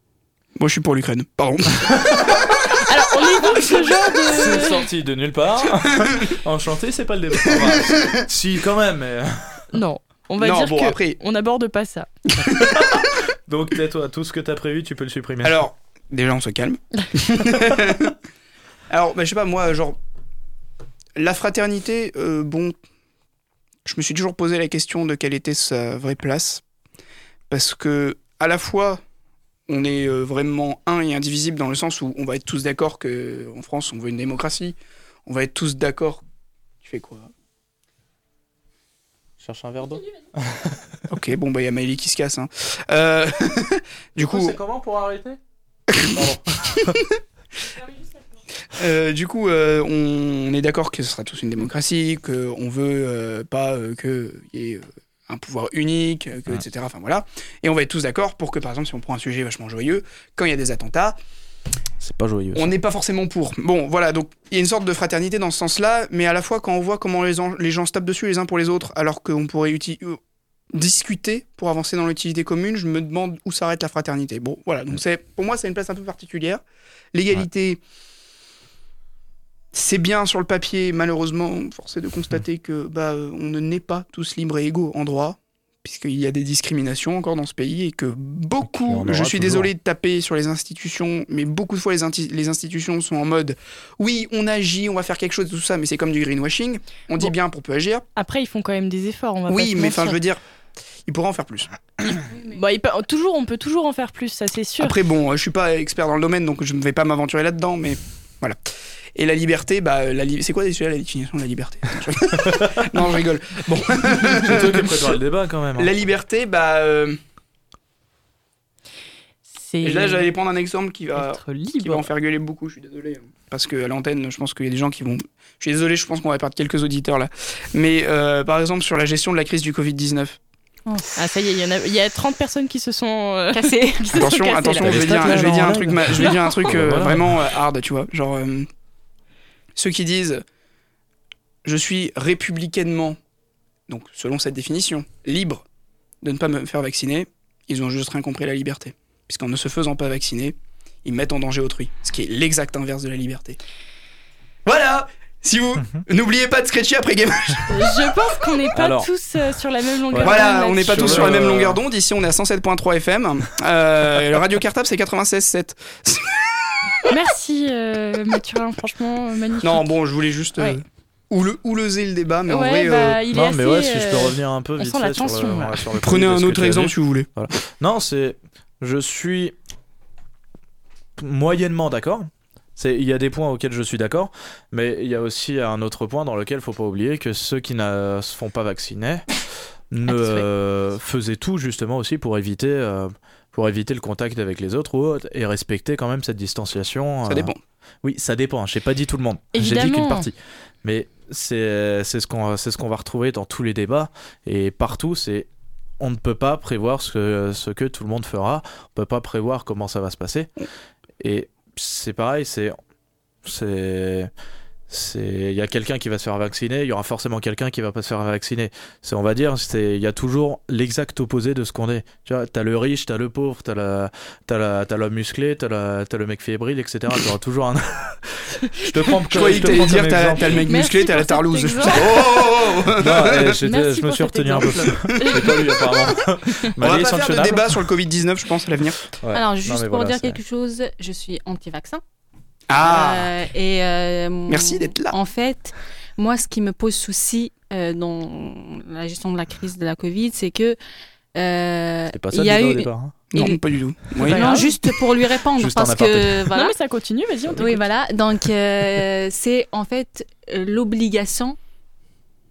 Moi, je suis pour l'Ukraine. Pardon. Alors, on évoque ce genre C'est de. sorti de nulle part. Enchanté, c'est pas le débat. Enfin, si, quand même. Mais... Non, on va non, dire bon, que après. on n'aborde pas ça. Donc, tais-toi, tout ce que t'as prévu, tu peux le supprimer. Alors, déjà, on se calme. Alors, bah, je sais pas, moi, genre. La fraternité, euh, bon. Je me suis toujours posé la question de quelle était sa vraie place. Parce que, à la fois, on est euh, vraiment un et indivisible dans le sens où on va être tous d'accord qu'en France, on veut une démocratie. On va être tous d'accord. Tu fais quoi? Cherche un verre d'eau. Ok, bon, bah, il y a Maëlie qui se casse. Hein. Euh, du coup. c'est comment pour arrêter? Euh, du coup, euh, on, on est d'accord que ce sera tous une démocratie, qu'on veut euh, pas euh, qu'il y ait euh, un pouvoir unique, que, Ouais. etc. Enfin voilà. Et on va être tous d'accord pour que, par exemple, si on prend un sujet vachement joyeux, quand il y a des attentats, C'est pas joyeux. on n'est pas forcément pour. Bon, voilà, donc il y a une sorte de fraternité dans ce sens-là, mais à la fois quand on voit comment les, en- les gens se tapent dessus les uns pour les autres, alors qu'on pourrait euh, discuter pour avancer dans l'utilité commune, je me demande où s'arrête la fraternité. Bon, voilà, donc c'est pour moi c'est une place un peu particulière. L'égalité, c'est bien sur le papier, malheureusement, force est de constater que bah, euh, on ne naît pas tous libres et égaux en droit. Puisqu'il y a des discriminations encore dans ce pays et que Il beaucoup, je suis toujours. désolé de taper sur les institutions, mais beaucoup de fois les, inti- les institutions sont en mode oui, on agit, on va faire quelque chose, tout ça, mais c'est comme du greenwashing. On dit Bon. bien pour peu agir. Après, ils font quand même des efforts. On va pas Oui, se mais enfin, je veux dire, ils pourraient en faire plus. Bon, il peut- toujours, on peut toujours en faire plus, ça c'est sûr. Après, bon, euh, je suis pas expert dans le domaine, donc je ne vais pas m'aventurer là-dedans, mais voilà. Et la liberté, bah, la li- c'est quoi déjà la définition de la liberté? Non, je rigole. Bon, C'est toi qui prépare le débat quand même. hein. la liberté, bah, euh, et là, j'allais prendre un exemple qui va, être qui va en faire gueuler beaucoup. Je suis désolé, hein. parce que à l'antenne, je pense qu'il y a des gens qui vont. Je suis désolé, je pense qu'on va perdre quelques auditeurs là. Mais euh, par exemple, sur la gestion de la crise du Covid 19. Ah, ça y est, il y, en a, il y a 30 personnes qui se sont euh, Cassé. qui se sont Attention, cassées, attention, là. je vais, dire, stats, je vais là, dire un truc, je vais dire un truc euh, vraiment euh, hard, tu vois. Genre, euh, ceux qui disent je suis républicainement, donc selon cette définition, libre de ne pas me faire vacciner, ils ont juste rien compris à la liberté. Puisqu'en ne se faisant pas vacciner, ils mettent en danger autrui, ce qui est l'exact inverse de la liberté. Voilà Si vous n'oubliez pas de scratcher après Game Je pense qu'on n'est pas Alors. tous euh, sur la même longueur Ouais. Voilà, d'onde on n'est pas tous Sur la même longueur d'onde. Ici, on est à 107.3 FM. Euh, le radio cartable, c'est 96.7. Merci euh, Mathurin, franchement euh, magnifique. Non, bon, je voulais juste euh, Ouais. oulezer le débat, mais en ouais, vrai, euh, bah, il est Non, assez, mais ouais, si je peux euh, revenir un peu on vite fait sur le- sur le prenez un autre exemple si vous voulez. Non, c'est. Je suis moyennement d'accord. C'est- Il y a des points auxquels je suis d'accord, mais il y a aussi un autre point dans lequel il faut pas oublier que ceux qui ne se font pas vacciner ne euh, faisaient tout justement aussi pour éviter euh, pour éviter le contact avec les autres ou autre, et respecter quand même cette distanciation. Ça euh, dépend. Oui, ça dépend. J'ai pas dit tout le monde. J'ai dit qu'une partie. Mais c'est c'est ce qu'on c'est ce qu'on va retrouver dans tous les débats et partout. C'est on ne peut pas prévoir ce que, ce que tout le monde fera. On peut pas prévoir comment ça va se passer. Et c'est pareil. C'est c'est il y a quelqu'un qui va se faire vacciner. Il y aura forcément quelqu'un qui va pas se faire vacciner. C'est on va dire c'est il y a toujours l'exact opposé de ce qu'on est. Tu vois, t'as le riche, t'as le pauvre, t'as la t'as la t'as l'homme musclé, t'as la t'as le mec fébrile, etc. T'auras toujours un. je te prends. Je croyais que t'allais dire t'as t'as le mec Merci musclé, t'as la tarlouse. Oh, oh, oh, oh. Non, eh, je me suis retenu un peu. J'ai pas lu apparemment. On va pas faire de débat sur le Covid-19, je pense, à l'avenir. Ouais. Alors, juste pour voilà, dire quelque chose, je suis anti-vaccin. Ah Euh, et, euh, Merci d'être là. En fait, moi, ce qui me pose souci euh, dans la gestion de la crise de la Covid, c'est que euh, C'est pas ça il y a débat au eu. départ. hein. Non, il- pas du tout. Oui. non, juste pour lui répondre, parce que voilà. Non, mais ça continue, vas-y. Oui, voilà. Donc, euh, c'est en fait l'obligation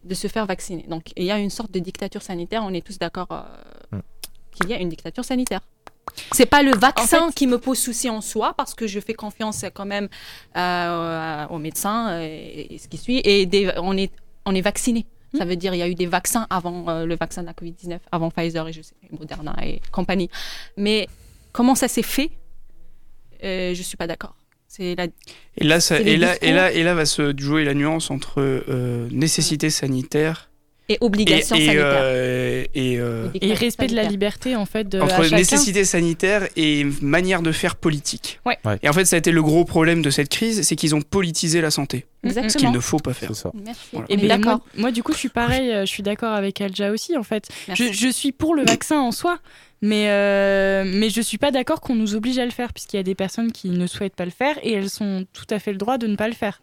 de se faire vacciner. Donc, il y a une sorte de dictature sanitaire. On est tous d'accord euh, Mm. qu'il y a une dictature sanitaire. C'est pas le vaccin En fait- qui me pose souci en soi, parce que je fais confiance quand même euh, aux médecins et, et ce qui suit. Et des- on est on est vacciné. Ça veut dire il y a eu des vaccins avant euh, le vaccin de la Covid-19, avant Pfizer et je sais, Moderna et compagnie. Mais comment ça s'est fait euh, Je suis pas d'accord. C'est la Et là, ça, et, là, discours. et, là, et là va se jouer la nuance entre euh, nécessité sanitaire et obligation et, sanitaire. euh, et, euh, Et respect de la liberté, en fait, de, à entre chacun. nécessité sanitaire et manière de faire politique. Ouais. Ouais. Et en fait, ça a été le gros problème de cette crise, c'est qu'ils ont politisé la santé, ce qu'il Exactement. ne faut pas faire. Ça. Merci. Voilà. Et ben, moi, d'accord. moi, du coup, je suis pareil, euh, je suis d'accord avec Alja aussi, en fait. Je, suis pour le vaccin en soi, mais, euh, mais je suis pas d'accord qu'on nous oblige à le faire, puisqu'il y a des personnes qui ne souhaitent pas le faire et elles sont tout à fait le droit de ne pas le faire.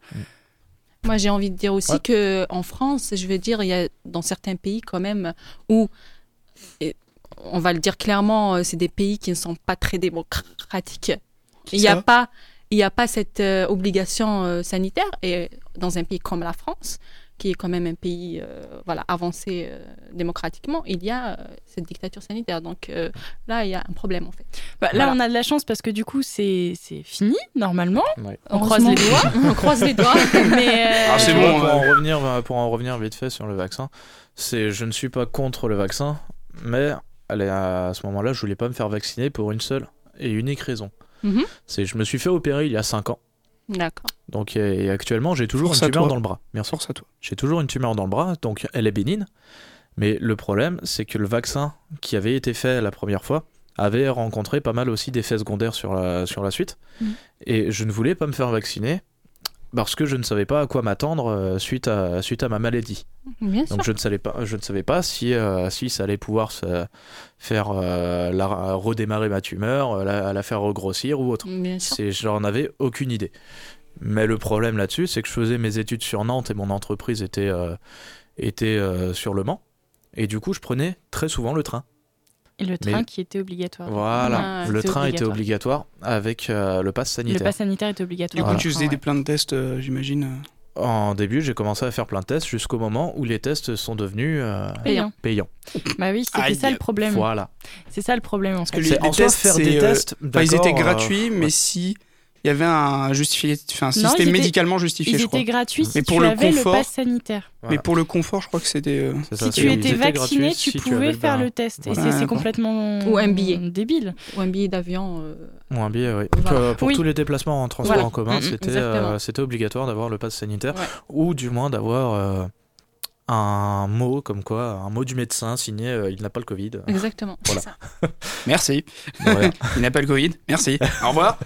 Moi, j'ai envie de dire aussi Ouais. que en France, je veux dire, il y a dans certains pays quand même où, et on va le dire clairement, euh, c'est des pays qui ne sont pas très démocratiques. Il n'y a pas, il y a pas cette euh, obligation euh, sanitaire. Et dans un pays comme la France, qui est quand même un pays, euh, voilà, avancé euh, démocratiquement, il y a euh, cette dictature sanitaire. Donc euh, là, il y a un problème en fait. Bah, Là, Voilà. on a de la chance parce que du coup, c'est c'est fini, normalement. Ouais. On croise les doigts. on croise les doigts. mais euh, Ah, c'est bon, pour, en revenir, pour en revenir vite fait sur le vaccin, c'est je ne suis pas contre le vaccin, mais allez, à ce moment-là, je voulais pas me faire vacciner pour une seule et unique raison. Mhm. C'est je me suis fait opérer il y a 5 ans. D'accord. Donc et actuellement, j'ai toujours Force une tumeur toi. dans le bras. Merci. Force à toi. J'ai toujours une tumeur dans le bras, donc elle est bénigne. Mais le problème, c'est que le vaccin qui avait été fait la première fois avait rencontré pas mal aussi d'effets secondaires sur la, sur la suite. Mhm. Et je ne voulais pas me faire vacciner parce que je ne savais pas à quoi m'attendre euh, suite à, suite à ma maladie. Bien sûr. Donc je ne savais pas, je ne savais pas si, euh, si ça allait pouvoir se faire euh, la, redémarrer ma tumeur, la, la faire regrossir ou autre. Bien sûr. C'est, j'en avais aucune idée. Mais le problème là-dessus, c'est que je faisais mes études sur Nantes et mon entreprise était, euh, était euh, sur Le Mans. Et du coup, je prenais très souvent le train. Et le train Mais- qui était obligatoire. Voilà, Ah, le train était obligatoire avec euh, le pass Le sanitaire. pass sanitaire était Du obligatoire. coup, Voilà. tu faisais Ah des ouais. plein de tests, euh, j'imagine. En début, j'ai commencé à faire plein de tests jusqu'au moment où les tests sont devenus euh, Payant. payants. Bah oui, c'était ça le problème. Voilà. C'est ça le problème en que fait. les- C'est en soi tests, faire des euh, tests. Ils étaient euh, gratuits, mais ouais. si il y avait un justifié, enfin, un Non, système étaient- médicalement justifié, Ils je crois. étaient gratuits si Mais pour tu le avais confort- le pass sanitaire. Mais pour le confort, je crois que c'était. euh, Si tu étais vacciné, gratuits tu si pouvais faire le test. Et Voilà. c'est- complètement Ou un billet. débile. Ou un billet d'avion. euh, Ou un billet, oui. Voilà. Pour Oui. tous les déplacements en transport Voilà. en commun, Mm, mm, c'était euh, obligatoire d'avoir le pass sanitaire Ouais. ou du moins d'avoir euh, un mot comme quoi, un mot du médecin signé euh, il n'a pas le Covid. Exactement. Voilà. c'est ça. Merci. Voilà. Il n'a pas le Covid. Merci. Au revoir.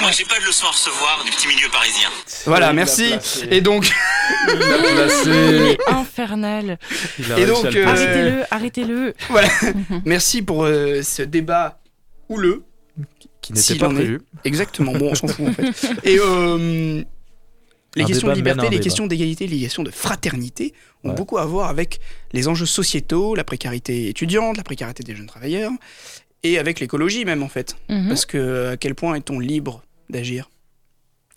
Moi, j'ai pas de leçon à recevoir du petit milieu parisien. Voilà, merci. Et donc, Il placé. infernal. Il Et donc, euh. Arrêtez-le, arrêtez-le. voilà. Merci pour euh, ce débat houleux. qui n'était pas est. prévu. Exactement. Bon, on s'en fout en fait. Et euh, les Un questions de liberté, les débat. questions d'égalité, les questions de fraternité ont Ouais. beaucoup à voir avec les enjeux sociétaux, la précarité étudiante, la précarité des jeunes travailleurs, et avec l'écologie même en fait. Mhm. Parce que à quel point est-on libre d'agir?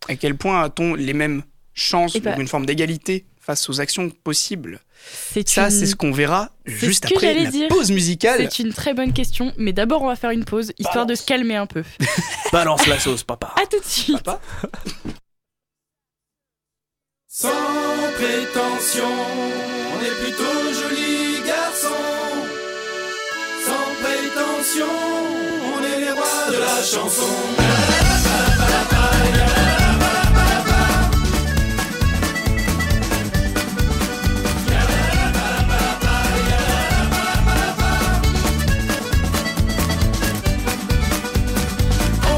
À quel point a-t-on les mêmes chances Eh ben- ou une forme d'égalité face aux actions possibles? C'est Ça, une- c'est ce qu'on verra c'est juste après la dire. pause musicale. C'est une très bonne question, mais d'abord on va faire une pause, histoire de se calmer un peu. Balance la sauce, papa. À tout de suite. Sans prétention, on est plutôt joli garçon. Sans prétention, on est les rois de la chanson.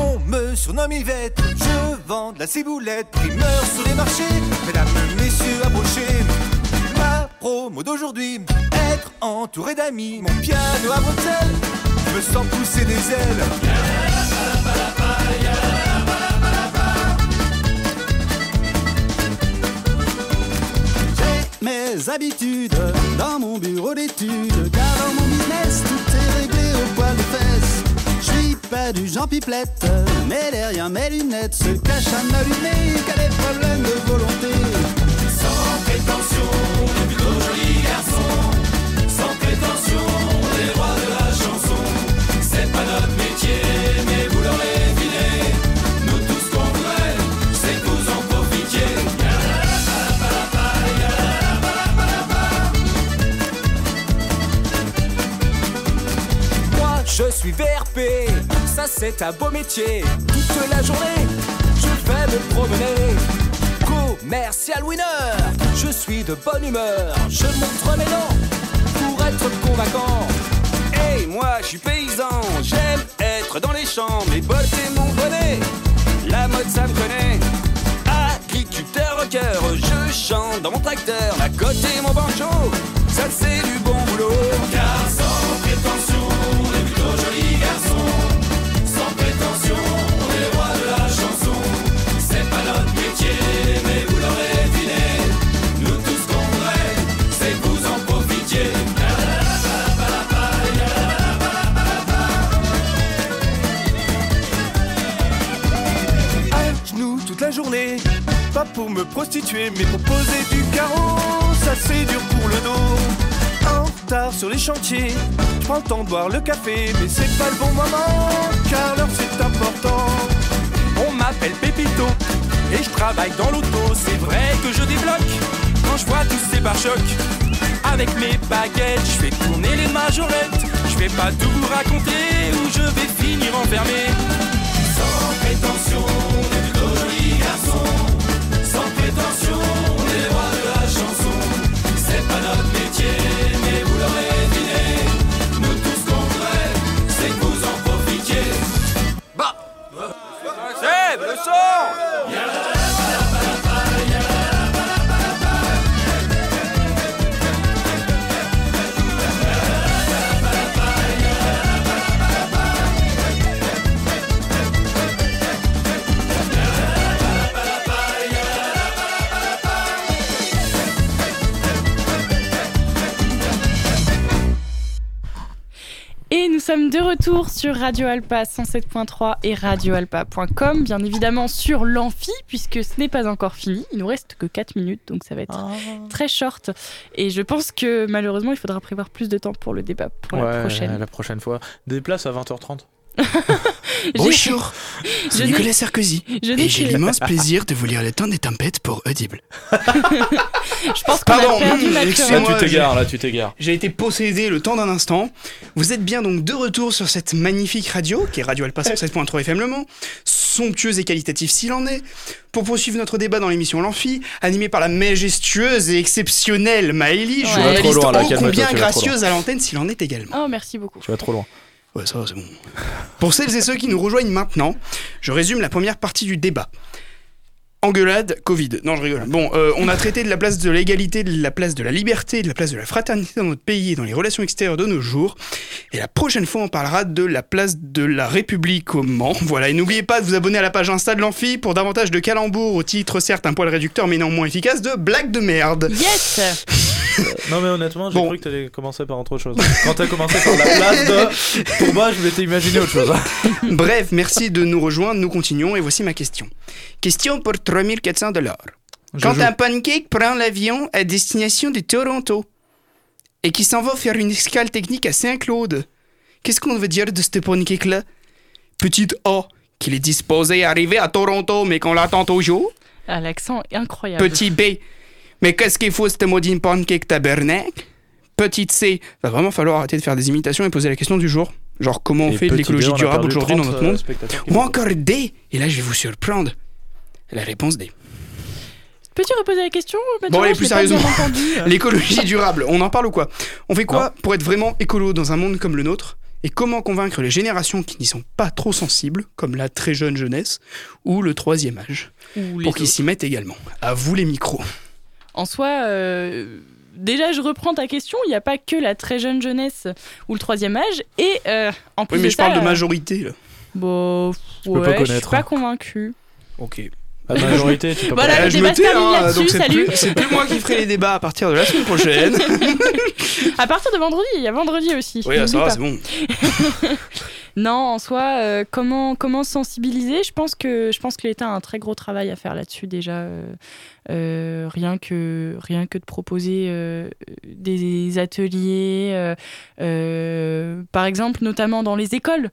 On me surnomme Yvette, de la ciboulette, primeur sur les marchés, mesdames, messieurs, approchez. Ma promo d'aujourd'hui, être entouré d'amis, mon piano à bretelles, je me sens pousser des ailes. J'ai mes habitudes dans mon bureau d'études, car dans mon business, tout est réglé au poil de fesses. Pas du Jean Pipelette, mais derrière mes lunettes se cache un allumé qui a des problèmes de volonté. Sans prétention, c'est un beau métier. Toute la journée, je vais me promener. Commercial winner, je suis de bonne humeur. Je montre mes dents pour être convaincant. Et moi, je suis paysan, j'aime être dans les champs. Mes bottes et mon bonnet, la mode ça me connaît. Agriculteur rocker, je chante dans mon tracteur. À côté mon banjo, ça c'est du bon boulot. Pas pour me prostituer, mais pour poser du carreau. Ça c'est dur pour le dos. En retard sur les chantiers, je prends le temps de boire le café, mais c'est pas le bon moment, car l'heure c'est important. On m'appelle Pépito, et je travaille dans l'auto. C'est vrai que je débloque quand je vois tous ces pare-chocs. Avec mes baguettes, je fais tourner les majorettes. Je vais pas tout vous raconter où je vais finir enfermé. Sans prétention, sommes de retour sur Radio Alpa 107.3 et radioalpa.com, bien évidemment sur l'amphi, puisque ce n'est pas encore fini. Il nous reste que 4 minutes, donc ça va être très short. Et je pense que malheureusement, il faudra prévoir plus de temps pour le débat pour la prochaine. la prochaine fois. Des places à 20h30. Bonjour, Je Nicolas Sarkozy. je Et j'ai l'immense plaisir de vous lire le temps des tempêtes pour Audible. Je pense qu'on Pardon, a perdu mmh, Là, tu t'égares, j'ai- là, tu t'égares. J'ai été possédé le temps d'un instant. Vous êtes bien donc de retour sur cette magnifique radio, qui est Radio Alpa 107.3 FM Le Mans, somptueuse et qualitative s'il en est, pour poursuivre notre débat dans l'émission L'Amphi, animée par la majestueuse et exceptionnelle Maëlie, Ouais. Journaliste trop loin, là, ô combien gracieuse à l'antenne s'il en est également. Oh, merci beaucoup. Tu vas trop loin. Ouais, ça c'est bon. Pour celles et ceux qui nous rejoignent maintenant, je résume la première partie du débat. Engueulade, Covid. Non, je rigole. Bon, euh, on a traité de la place de l'égalité, de la place de la liberté, de la place de la fraternité dans notre pays et dans les relations extérieures de nos jours. Et la prochaine fois, on parlera de la place de la République au Mans. Voilà, et n'oubliez pas de vous abonner à la page Insta de l'Amphi pour davantage de calembours au titre, certes un poil réducteur, mais néanmoins efficace, de blagues de merde. Yes Non, mais honnêtement, j'ai Bon. cru que t'allais commencer par autre chose. Quand t'as commencé par la place de. Pour moi, je m'étais imaginé autre chose. Bref, merci de nous rejoindre, nous continuons et voici ma question. Question pour 3400 dollars. Quand joue. un pancake prend l'avion à destination de Toronto et qui s'en va faire une escale technique à Saint-Claude, qu'est-ce qu'on veut dire de ce pancake-là? Petite A, qu'il est disposé à arriver à Toronto mais qu'on l'attend toujours. Ah, L'accent est incroyable. Petit B, mais qu'est-ce qu'il faut ce maudit pancake tabernacle? Petite C, va vraiment falloir arrêter de faire des imitations et poser la question du jour. Genre comment on Et fait de l'écologie durable aujourd'hui dans 30, notre euh, monde? Ou encore D, et là je vais vous surprendre. La réponse D. Peux-tu reposer la question Mathieu? Bon, allez, plus sérieusement. L'écologie durable, on en parle ou quoi? On fait quoi pour être vraiment écolo dans un monde comme le nôtre? Et comment convaincre les générations qui n'y sont pas trop sensibles, comme la très jeune jeunesse ou le troisième âge, Ou pour qu'ils s'y mettent également À vous les micros. En soi, euh, déjà, je reprends ta question. Il n'y a pas que la très jeune jeunesse ou le troisième âge. Et euh, en plus Oui, mais de je ça, parle de euh, majorité là. Bon, peux pas ouais, je suis pas convaincue. Ok. La majorité, tu peux Voilà, pas. le je débat me se tais, termine hein, là-dessus, donc c'est salut. plus, c'est plus moi qui ferai les débats à partir de la semaine prochaine. À partir de vendredi, il y a vendredi aussi. oui, ça va, c'est bon. Non, en soi, euh, comment, comment sensibiliser? Je pense que, je pense que l'État a un très gros travail à faire là-dessus déjà. euh, euh, rien, que, rien que de proposer euh, des ateliers, euh, euh, par exemple, notamment dans les écoles.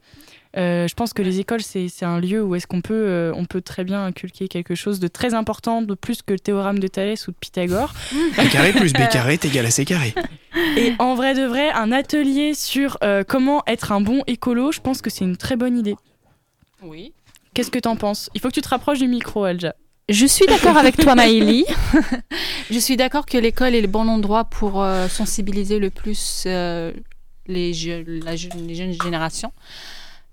Euh, je pense que les écoles, c'est c'est un lieu où est-ce qu'on peut, euh, on peut très bien inculquer quelque chose de très important, de plus que le théorème de Thalès ou de Pythagore. A carré plus B carré est égal à C carré. Et en vrai de vrai, un atelier sur euh, comment être un bon écolo, je pense que c'est une très bonne idée. Oui. Qu'est-ce que t'en penses? Il faut que tu te rapproches du micro, Alja. Je suis d'accord avec toi, Maëlie. je suis d'accord que l'école est le bon endroit pour euh, sensibiliser le plus euh, les, je- la je- les jeunes générations,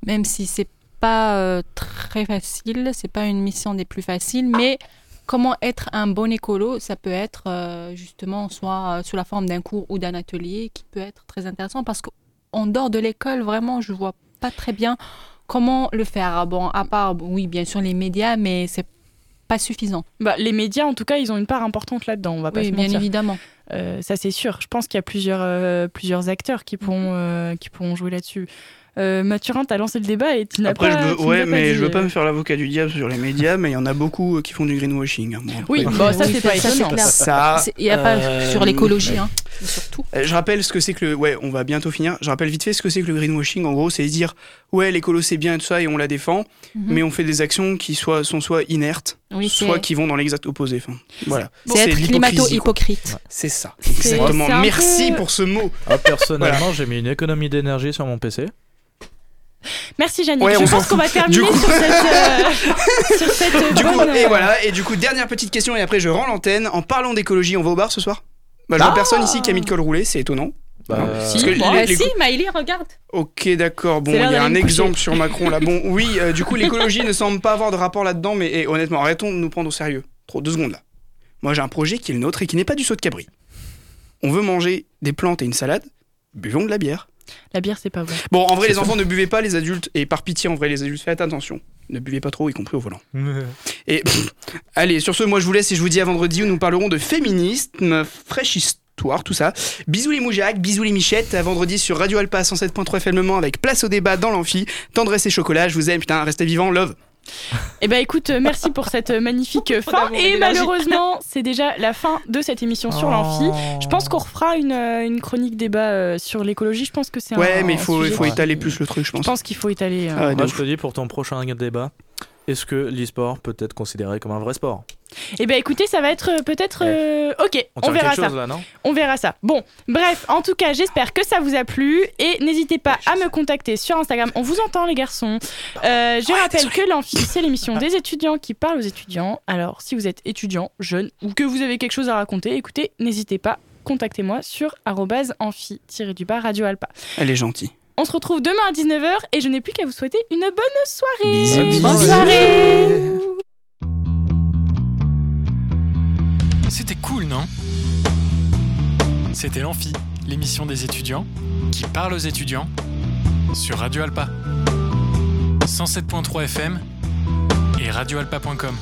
même si c'est pas euh, très facile, c'est pas une mission des plus faciles, mais comment être un bon écolo, ça peut être justement soit sous la forme d'un cours ou d'un atelier qui peut être très intéressant parce qu'en dehors de l'école, vraiment, je vois pas très bien comment le faire. Bon, à part, oui, bien sûr, les médias, mais c'est pas suffisant. Bah, les médias, en tout cas, ils ont une part importante là-dedans, on va pas Oui, se bien mentir. évidemment. Euh, ça, c'est sûr. Je pense qu'il y a plusieurs, euh, plusieurs acteurs qui pourront, euh, qui pourront jouer là-dessus. Euh, Mathurin, t'as lancé le débat et tu n'as pas. je veux, tu nous ouais, pas mais dit, je veux pas me faire l'avocat du diable sur les médias, mais il y en a beaucoup euh, qui font du greenwashing. hein, bon, après. Oui, bon, ça, Oui, c'est pas ça, étonnant. Ça, Il n'y a pas euh, sur l'écologie, hein, surtout. Euh, Je rappelle ce que c'est que le. Ouais, on va bientôt finir. Je rappelle vite fait ce que c'est que le greenwashing. En gros, c'est dire ouais, l'écolo c'est bien et tout ça et on la défend, Mhm. mais on fait des actions qui soient, sont soit inertes, Oui, soit qui vont dans l'exact opposé. Enfin, voilà. C'est être climato-hypocrite. C'est ça. Exactement. Merci pour ce mot. Ah, personnellement, j'ai mis une économie d'énergie sur mon PC. Merci, Janine. Ouais, je pense qu'on va terminer Du coup- sur cette, euh, sur cette Du coup, bonne. et euh, voilà. Et du coup, dernière petite question et après je rends l'antenne. En parlant d'écologie, on va au bar ce soir? Bah, je vois Ah personne ici qui a mis de col roulé, c'est étonnant. Bah, euh, parce que Bon, les- bah, les- si, Maëlie, regarde. Ok, d'accord. Bon, il y a un coucher. exemple sur Macron là. Bon, oui, euh, du coup, l'écologie ne semble pas avoir de rapport là-dedans, mais eh, honnêtement, arrêtons de nous prendre au sérieux. Trop, deux secondes là. Moi, j'ai un projet qui est le nôtre et qui n'est pas du saut de cabri. On veut manger des plantes et une salade, buvons de la bière. La bière, c'est pas vrai. Bon, en vrai, les enfants ne buvez pas, les adultes, et par pitié, en vrai, les adultes, faites attention. Ne buvez pas trop, y compris au volant. Et pff, allez, sur ce, moi je vous laisse et je vous dis à vendredi où nous parlerons de féminisme, fraîche histoire, tout ça. Bisous les moujacs, bisous les michettes. À vendredi sur Radio Alpa 107.3 FM avec place au débat dans l'amphi. Tendresse et chocolat, je vous aime, putain, restez vivants, love. Eh ben écoute, euh, merci pour cette euh, magnifique euh, fin. et malheureusement, c'est déjà la fin de cette émission sur l'amphi. Je pense qu'on refera une, une chronique débat sur l'écologie. Je pense que c'est un. Ouais, mais il faut, faut étaler plus le truc, je Je pense. pense qu'il faut étaler. euh, Ah ouais, Moi, je te dis pour ton prochain débat, est-ce que l'e-sport peut être considéré comme un vrai sport? Eh ben écoutez, ça va être euh, peut-être. euh, Ok, On verra ça. chose là, non? On verra ça. Bon, bref, en tout cas, j'espère que ça vous a plu et n'hésitez pas à me contacter sur Instagram. On vous entend, les garçons. Euh, je rappelle que l'amphi, c'est l'émission des étudiants qui parlent aux étudiants. Alors, si vous êtes étudiant, jeune ou que vous avez quelque chose à raconter, écoutez, n'hésitez pas. Contactez-moi sur amphi-du-bas Radio Alpa. Elle est gentille. On se retrouve demain à 19h et je n'ai plus qu'à vous souhaiter une bonne soirée. Bisous, bisous. Bonne soirée. C'était cool, non? C'était l'Amphi, l'émission des étudiants qui parle aux étudiants sur Radio Alpa. 107.3 FM et radioalpa.com.